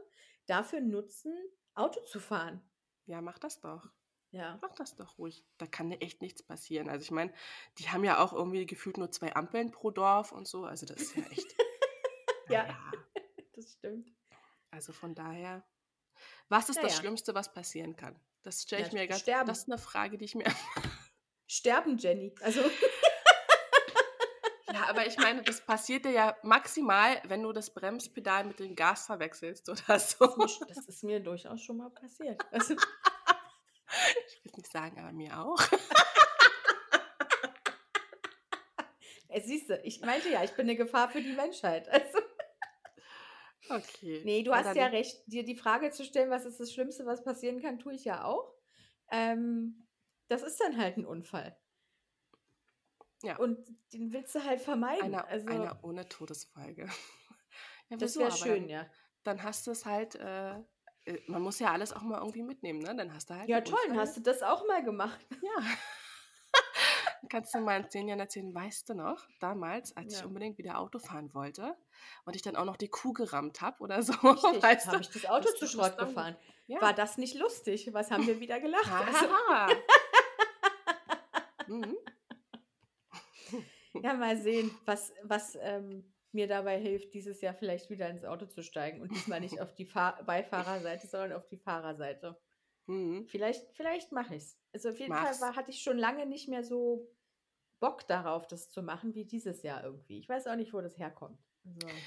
dafür nutzen, Auto zu fahren. Ja, mach das doch. Ja. Mach das doch ruhig. Da kann dir echt nichts passieren. Also ich meine, die haben ja auch irgendwie gefühlt nur zwei Ampeln pro Dorf und so. Also das ist ja echt. *laughs* Ja. naja, Das stimmt. Also von daher, was ist das Naja. Schlimmste, was passieren kann? Das stelle Ja, ich mir ganz. sterben. Das ist eine Frage, die ich mir. *laughs* Sterben, Jenny. Also, Ja, aber ich meine, das passiert dir ja maximal, wenn du das Bremspedal mit dem Gas verwechselst oder so. das ist mir durchaus schon mal passiert. Also, *laughs* Ich will es nicht sagen, aber mir auch. siehst du, ich meinte ja, ich bin eine Gefahr für die Menschheit. Also, Okay. Nee, du hast ja recht. Dir die Frage zu stellen, was ist das Schlimmste, was passieren kann, tue ich ja auch. Ähm, das ist dann halt ein Unfall. Ja. Und den willst du halt vermeiden. Einer, also, einer ohne Todesfolge. *laughs* Ja, das wäre schön, dann, ja. Dann hast du es halt. Äh, äh, man muss ja alles auch mal irgendwie mitnehmen, ne? Dann hast du halt. Ja, toll, dann hast du das auch mal gemacht. Ja. Kannst du mal in zehn Jahren erzählen, weißt du noch, damals, als ich Ja. unbedingt wieder Auto fahren wollte und ich dann auch noch die Kuh gerammt habe oder so, Richtig, *laughs* weißt habe du? ich das Auto zu Schrott gefahren. Ja. War das nicht lustig? Was haben wir wieder gelacht? Also, *laughs* mhm. ja, mal sehen, was, was ähm, mir dabei hilft, dieses Jahr vielleicht wieder ins Auto zu steigen und diesmal nicht auf die Fahr Beifahrerseite, sondern auf die Fahrerseite. Mhm. Vielleicht, vielleicht mache ich es. Also auf jeden Mach's. Fall war, hatte ich schon lange nicht mehr so Bock darauf, das zu machen, wie dieses Jahr irgendwie. Ich weiß auch nicht, wo das herkommt. Also,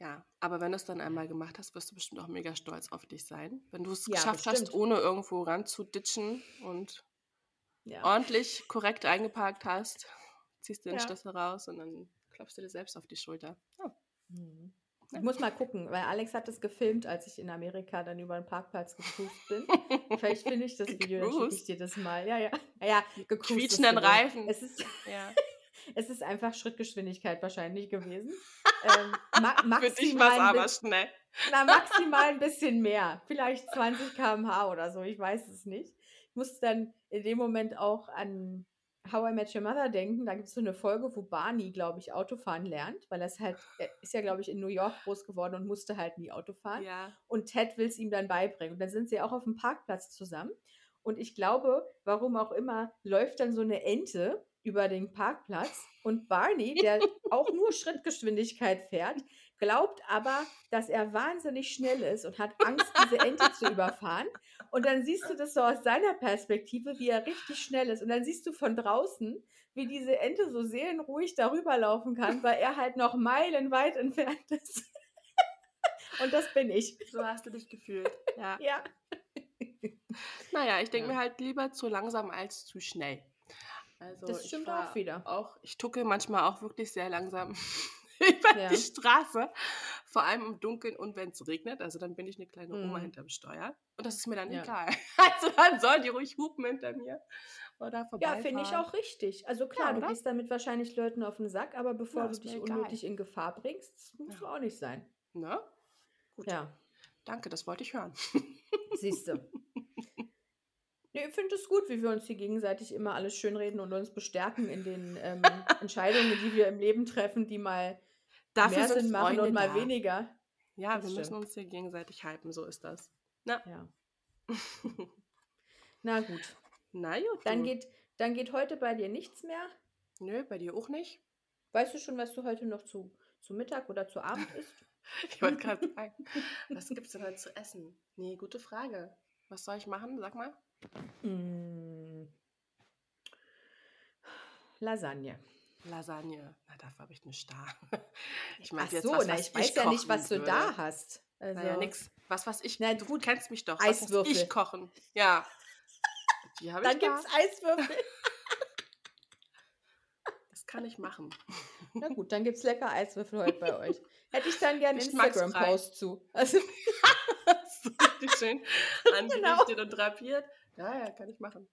Ja, aber wenn du es dann einmal gemacht hast, wirst du bestimmt auch mega stolz auf dich sein. Wenn du es Ja, geschafft bestimmt. hast, ohne irgendwo ranzuditschen und ja. ordentlich korrekt eingeparkt hast, ziehst du den Ja. Schlüssel raus und dann klopfst du dir selbst auf die Schulter. Ja. Mhm. Ich muss mal gucken, weil Alex hat das gefilmt, als ich in Amerika dann über den Parkplatz gecruised bin. Vielleicht finde ich das Video, dann schicke ich dir das mal. Ja, ja. Ja, gecruised. ist quietschenden gewohnt. Reifen. Es ist, *laughs* Ja. *laughs* es ist einfach Schrittgeschwindigkeit wahrscheinlich gewesen. ähm, ma *laughs* Für dich war es maximal ein aber schnell. Na, maximal ein bisschen mehr. Vielleicht 20 km/h oder so, ich weiß es nicht. Ich musste dann in dem Moment auch an How I Met Your Mother denken. Da gibt es so eine Folge, wo Barney, glaube ich, Autofahren lernt, weil er ist halt, er ist ja, glaube ich, in New York groß geworden und musste halt nie Auto fahren. Ja. Und Ted will es ihm dann beibringen. Und dann sind sie auch auf dem Parkplatz zusammen. Und ich glaube, warum auch immer, läuft dann so eine Ente über den Parkplatz und Barney, der *laughs* auch nur Schrittgeschwindigkeit fährt, glaubt aber, dass er wahnsinnig schnell ist und hat Angst, diese Ente zu überfahren. Und dann siehst du das so aus seiner Perspektive, wie er richtig schnell ist. Und dann siehst du von draußen, wie diese Ente so seelenruhig darüber laufen kann, weil er halt noch meilenweit entfernt ist. *laughs* Und das bin ich. So hast du dich gefühlt. Ja. *laughs* Ja. Naja, ich denke Ja. mir halt lieber zu langsam als zu schnell. Also Das stimmt auch wieder. Auch, ich tucke manchmal auch wirklich sehr langsam über Ja. die Straße. Vor allem im Dunkeln und wenn es regnet. Also dann bin ich eine kleine Oma Mhm. hinterm Steuer. Und das ist mir dann Ja. egal. *laughs* Also dann sollen die ruhig hupen hinter mir. Oder Ja, finde ich auch richtig. Also klar, du oder? gehst damit wahrscheinlich Leuten auf den Sack, aber bevor Ja, du dich egal. unnötig in Gefahr bringst, muss Ja. auch nicht sein. Ne? Gut. Ja, Danke, das wollte ich hören. siehst du. *laughs* Nee, ich finde es gut, wie wir uns hier gegenseitig immer alles schönreden und uns bestärken in den ähm, *laughs* Entscheidungen, die wir im Leben treffen, die mal Dafür mehr sind Sinn machen Freunde und mal da. weniger. Ja, Das wir müssen stimmt. uns hier gegenseitig hypen, so ist das. Na, Ja. *laughs* Na gut. Na gut. Dann geht, dann geht heute bei dir nichts mehr. Nö, bei dir auch nicht. Weißt du schon, was du heute noch zu, zu Mittag oder zu Abend isst? *laughs* Ich wollte gerade sagen, was gibt's denn heute zu essen? Nee, gute Frage. Was soll ich machen? Sag mal. Mm. Lasagne. Lasagne. Na, dafür habe ich nicht da. Ich Ach meinte jetzt so, was, na, was ich weiß ja nicht, was du würde. da hast. Also, Naja, nix. Was, was ich. Na, du kennst mich doch. Eiswürfel. ich kochen? Ja. Die habe Dann ich da. gibt es Eiswürfel. *laughs* Das kann ich machen. Na gut, dann gibt es lecker Eiswürfel heute bei euch. *laughs* Hätte ich dann gerne einen. Instagram-Post zu. Also, *laughs* so richtig schön angerichtet Genau. und drapiert. Ja, ja, kann ich machen.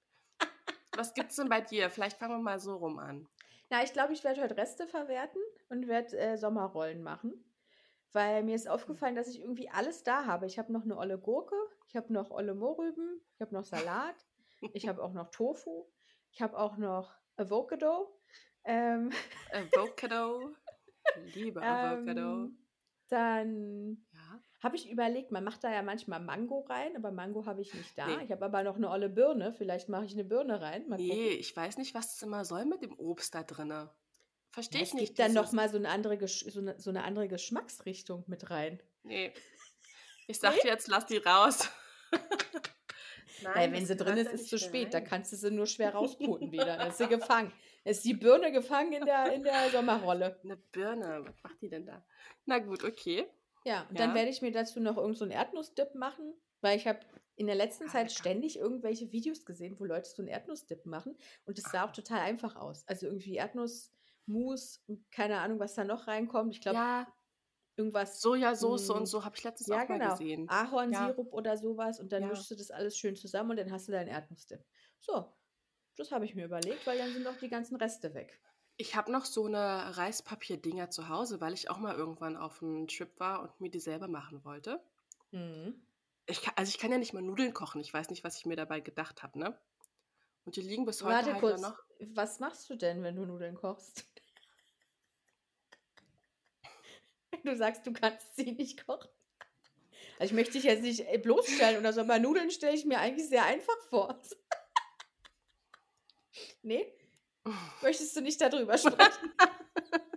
Was gibt's denn bei dir? Vielleicht fangen wir mal so rum an. Na, ich glaube, ich werde heute Reste verwerten und werde äh, Sommerrollen machen. Weil mir ist aufgefallen, dass ich irgendwie alles da habe. Ich habe noch eine olle Gurke, ich habe noch olle Mohrrüben, ich habe noch Salat, ich *laughs* habe auch noch Tofu, ich habe auch noch Avocado. Ähm, Avocado. Liebe *laughs* Avocado. ähm, dann. Habe ich überlegt, man macht da ja manchmal Mango rein, aber Mango habe ich nicht da. Nee. Ich habe aber noch eine olle Birne. Vielleicht mache ich eine Birne rein. Mal Nee, gucken. ich weiß nicht, was es immer soll mit dem Obst da drinne. Verstehe Ja, ich es nicht. gibt dann noch dieses- mal so eine andere, Gesch so eine, so eine andere Geschmacksrichtung mit rein. Nee. Ich sag Nee? dir jetzt, lass die raus. *laughs* Nein, Weil wenn sie drin ist, da ist nicht zu spät. Da rein. kannst du sie nur schwer *laughs* rausputen wieder. Dann ist sie gefangen. Ist die Birne gefangen in der, in der *laughs* Sommerrolle. Eine Birne, was macht die denn da? Na gut, okay. Ja, und dann Ja. werde ich mir dazu noch irgendeinen so einen Erdnussdip machen, weil ich habe in der letzten Ah, Zeit lecker. ständig irgendwelche Videos gesehen, wo Leute so einen Erdnussdip machen und es sah auch total einfach aus. Also irgendwie Erdnussmus keine Ahnung, was da noch reinkommt. Ich glaube, Ja, irgendwas, Sojasauce Mm, und so habe ich letztens ja auch mal genau, gesehen. Ahornsirup oder sowas und dann Ja. mischst du das alles schön zusammen und dann hast du deinen Erdnussdip. So, das habe ich mir überlegt, weil dann sind auch die ganzen Reste weg. Ich habe noch so eine Reispapier-Dinger zu Hause, weil ich auch mal irgendwann auf einem Trip war und mir die selber machen wollte. Mhm. Ich kann, also ich kann ja nicht mal Nudeln kochen. Ich weiß nicht, was ich mir dabei gedacht habe, ne? Und die liegen bis heute Warte halt kurz, noch. was machst du denn, wenn du Nudeln kochst? *laughs* Du sagst, du kannst sie nicht kochen. Also ich möchte dich jetzt nicht äh, bloßstellen oder so, aber Nudeln stelle ich mir eigentlich sehr einfach vor. *laughs* Nee? Möchtest du nicht darüber sprechen? *laughs*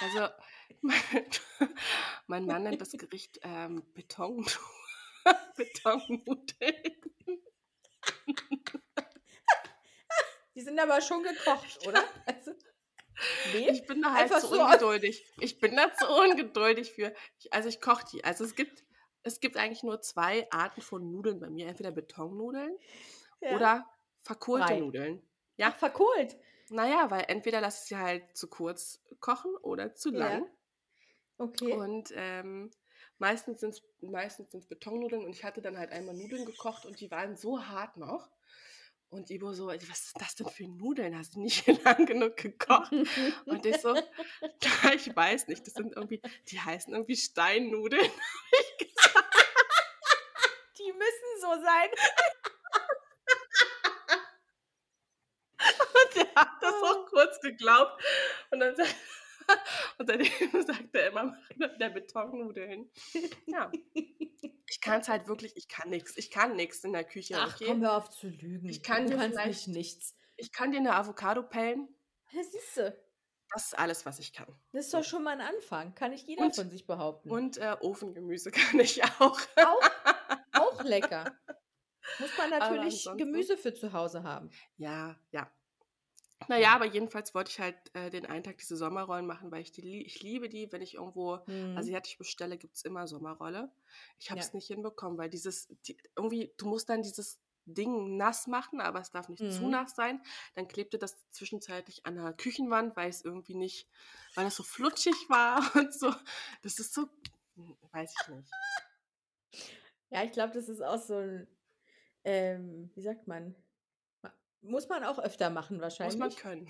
Also, mein, mein Mann nennt das Gericht ähm, Beton, *laughs* Betonnudeln. Die sind aber schon gekocht, oder? *laughs* Also, nee? Ich bin da halt Einfach zu so ungeduldig. Ich bin da zu ungeduldig für. Ich, also ich koche die. Also es gibt, es gibt eigentlich nur zwei Arten von Nudeln bei mir. Entweder Betonnudeln Ja. oder verkohlte Brei. Nudeln. Ach, verkohlt. Naja, weil entweder lasse ich sie halt zu kurz kochen oder zu Ja. lang. Okay. Und ähm, meistens sind es meistens sind's Betonnudeln und ich hatte dann halt einmal Nudeln gekocht und die waren so hart noch. Und Ibo so, was ist das denn für Nudeln? Hast du nicht *laughs* lang genug gekocht? Und ich so, *laughs* ja, ich weiß nicht, das sind irgendwie, die heißen irgendwie Steinnudeln. *laughs* Die müssen so sein. Und der hat *laughs* das auch kurz geglaubt. Und dann sagt, *laughs* und seitdem *laughs* sagt er immer, der Betonnudeln. Ja. Ich kann es halt wirklich, ich kann nichts. Ich kann nichts in der Küche. Ach, okay? komm, hör auf zu lügen. Ich kann du dir kannst nichts. Ich kann dir eine Avocado pellen. Ja, siehste, Das ist alles, was ich kann. das ist doch schon mal ein Anfang. Kann nicht jeder Und- von sich behaupten. Und äh, Ofengemüse kann ich auch. auch, auch lecker. Muss man natürlich Gemüse für zu Hause haben. Ja, ja. Naja, aber jedenfalls wollte ich halt äh, den einen Tag diese Sommerrollen machen, weil ich die lie- ich liebe die, wenn ich irgendwo Mhm. asiatisch bestelle, gibt es immer Sommerrolle. Ich habe es Ja. nicht hinbekommen, weil dieses, die, irgendwie, du musst dann dieses Ding nass machen, aber es darf nicht zu Mhm. nass sein. Dann klebte das zwischenzeitlich an der Küchenwand, weil es irgendwie nicht, weil es so flutschig war *laughs* und so. Das ist so, hm, weiß ich nicht. Ja, ich glaube, das ist auch so ein, ähm, wie sagt man, Ma- muss man auch öfter machen Muss wahrscheinlich. man können.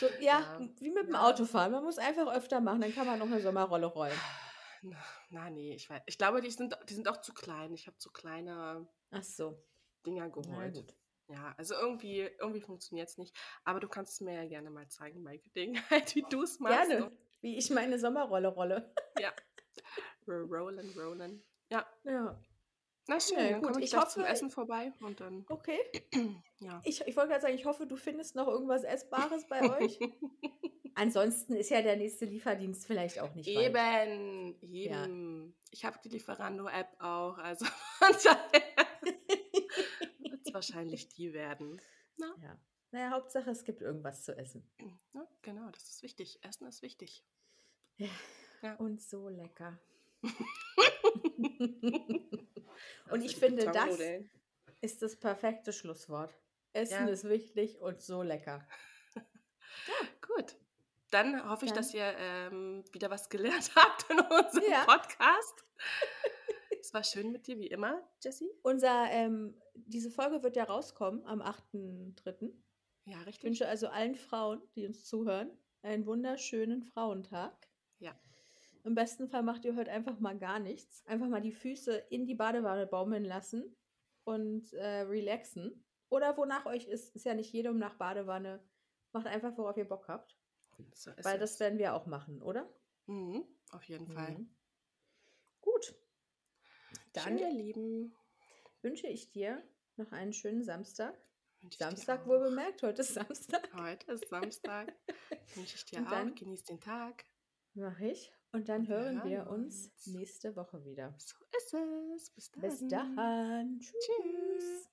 So, *laughs* ja, Ja. wie mit dem Ja. Autofahren. Man muss einfach öfter machen, dann kann man noch eine Sommerrolle rollen. *sighs* Na, na, nee, ich weiß. Ich glaube, die sind, die sind auch zu klein. Ich habe zu kleine Ach so. Dinger geholt. Ja, also irgendwie, irgendwie funktioniert es nicht. Aber du kannst es mir ja gerne mal zeigen bei Gelegenheit, *laughs* wie du es machst. Gerne. Wie ich meine Sommerrolle rolle. Und rollen, rollen. Ja, Ja. Na schön. Ja, dann gut, komme ich, ich gleich zum hoffe- Essen vorbei und dann, Okay. *clears throat* ja. Ich, ich wollte gerade sagen, ich hoffe, du findest noch irgendwas Essbares bei euch. *laughs* Ansonsten ist ja der nächste Lieferdienst vielleicht auch nicht weit. eben, eben. Ich habe die Lieferando-App auch, also *laughs* von daher wird es wahrscheinlich *laughs* die werden. Na, Ja. Naja, Hauptsache, es gibt irgendwas zu essen. ja, *clears throat* genau, das ist wichtig. Essen ist wichtig. Und so lecker. *laughs* Und ich finde, das ist das perfekte Schlusswort. Essen Ja. ist wichtig und so lecker. *laughs* Gut. Dann hoffe ich, Dann- dass ihr ähm, wieder was gelernt *laughs* habt in unserem Ja. Podcast. es war schön mit dir, wie immer, Jessie. Unser, ähm, diese Folge wird ja rauskommen am 8.3. Ja, Ich richtig. wünsche also allen Frauen, die uns zuhören, einen wunderschönen Frauentag. Ja. Im besten Fall macht ihr heute einfach mal gar nichts. Einfach mal die Füße in die Badewanne baumeln lassen und äh, relaxen. Oder wonach euch ist, ist ja nicht jedem nach Badewanne. Macht einfach, worauf ihr Bock habt. So Weil das werden wir auch machen, oder? Mhm, auf jeden Fall. Mhm. Gut. Dann, Dann ihr Lieben. wünsche ich dir noch einen schönen Samstag. Samstag wohl bemerkt, heute ist Samstag. Heute ist Samstag. *laughs* wünsche ich dir Und auch. Genieß den Tag. Mach ich. Und dann hören wir uns. nächste Woche wieder. So ist es. Bis dann. Bis dann. Tschüss. Tschüss.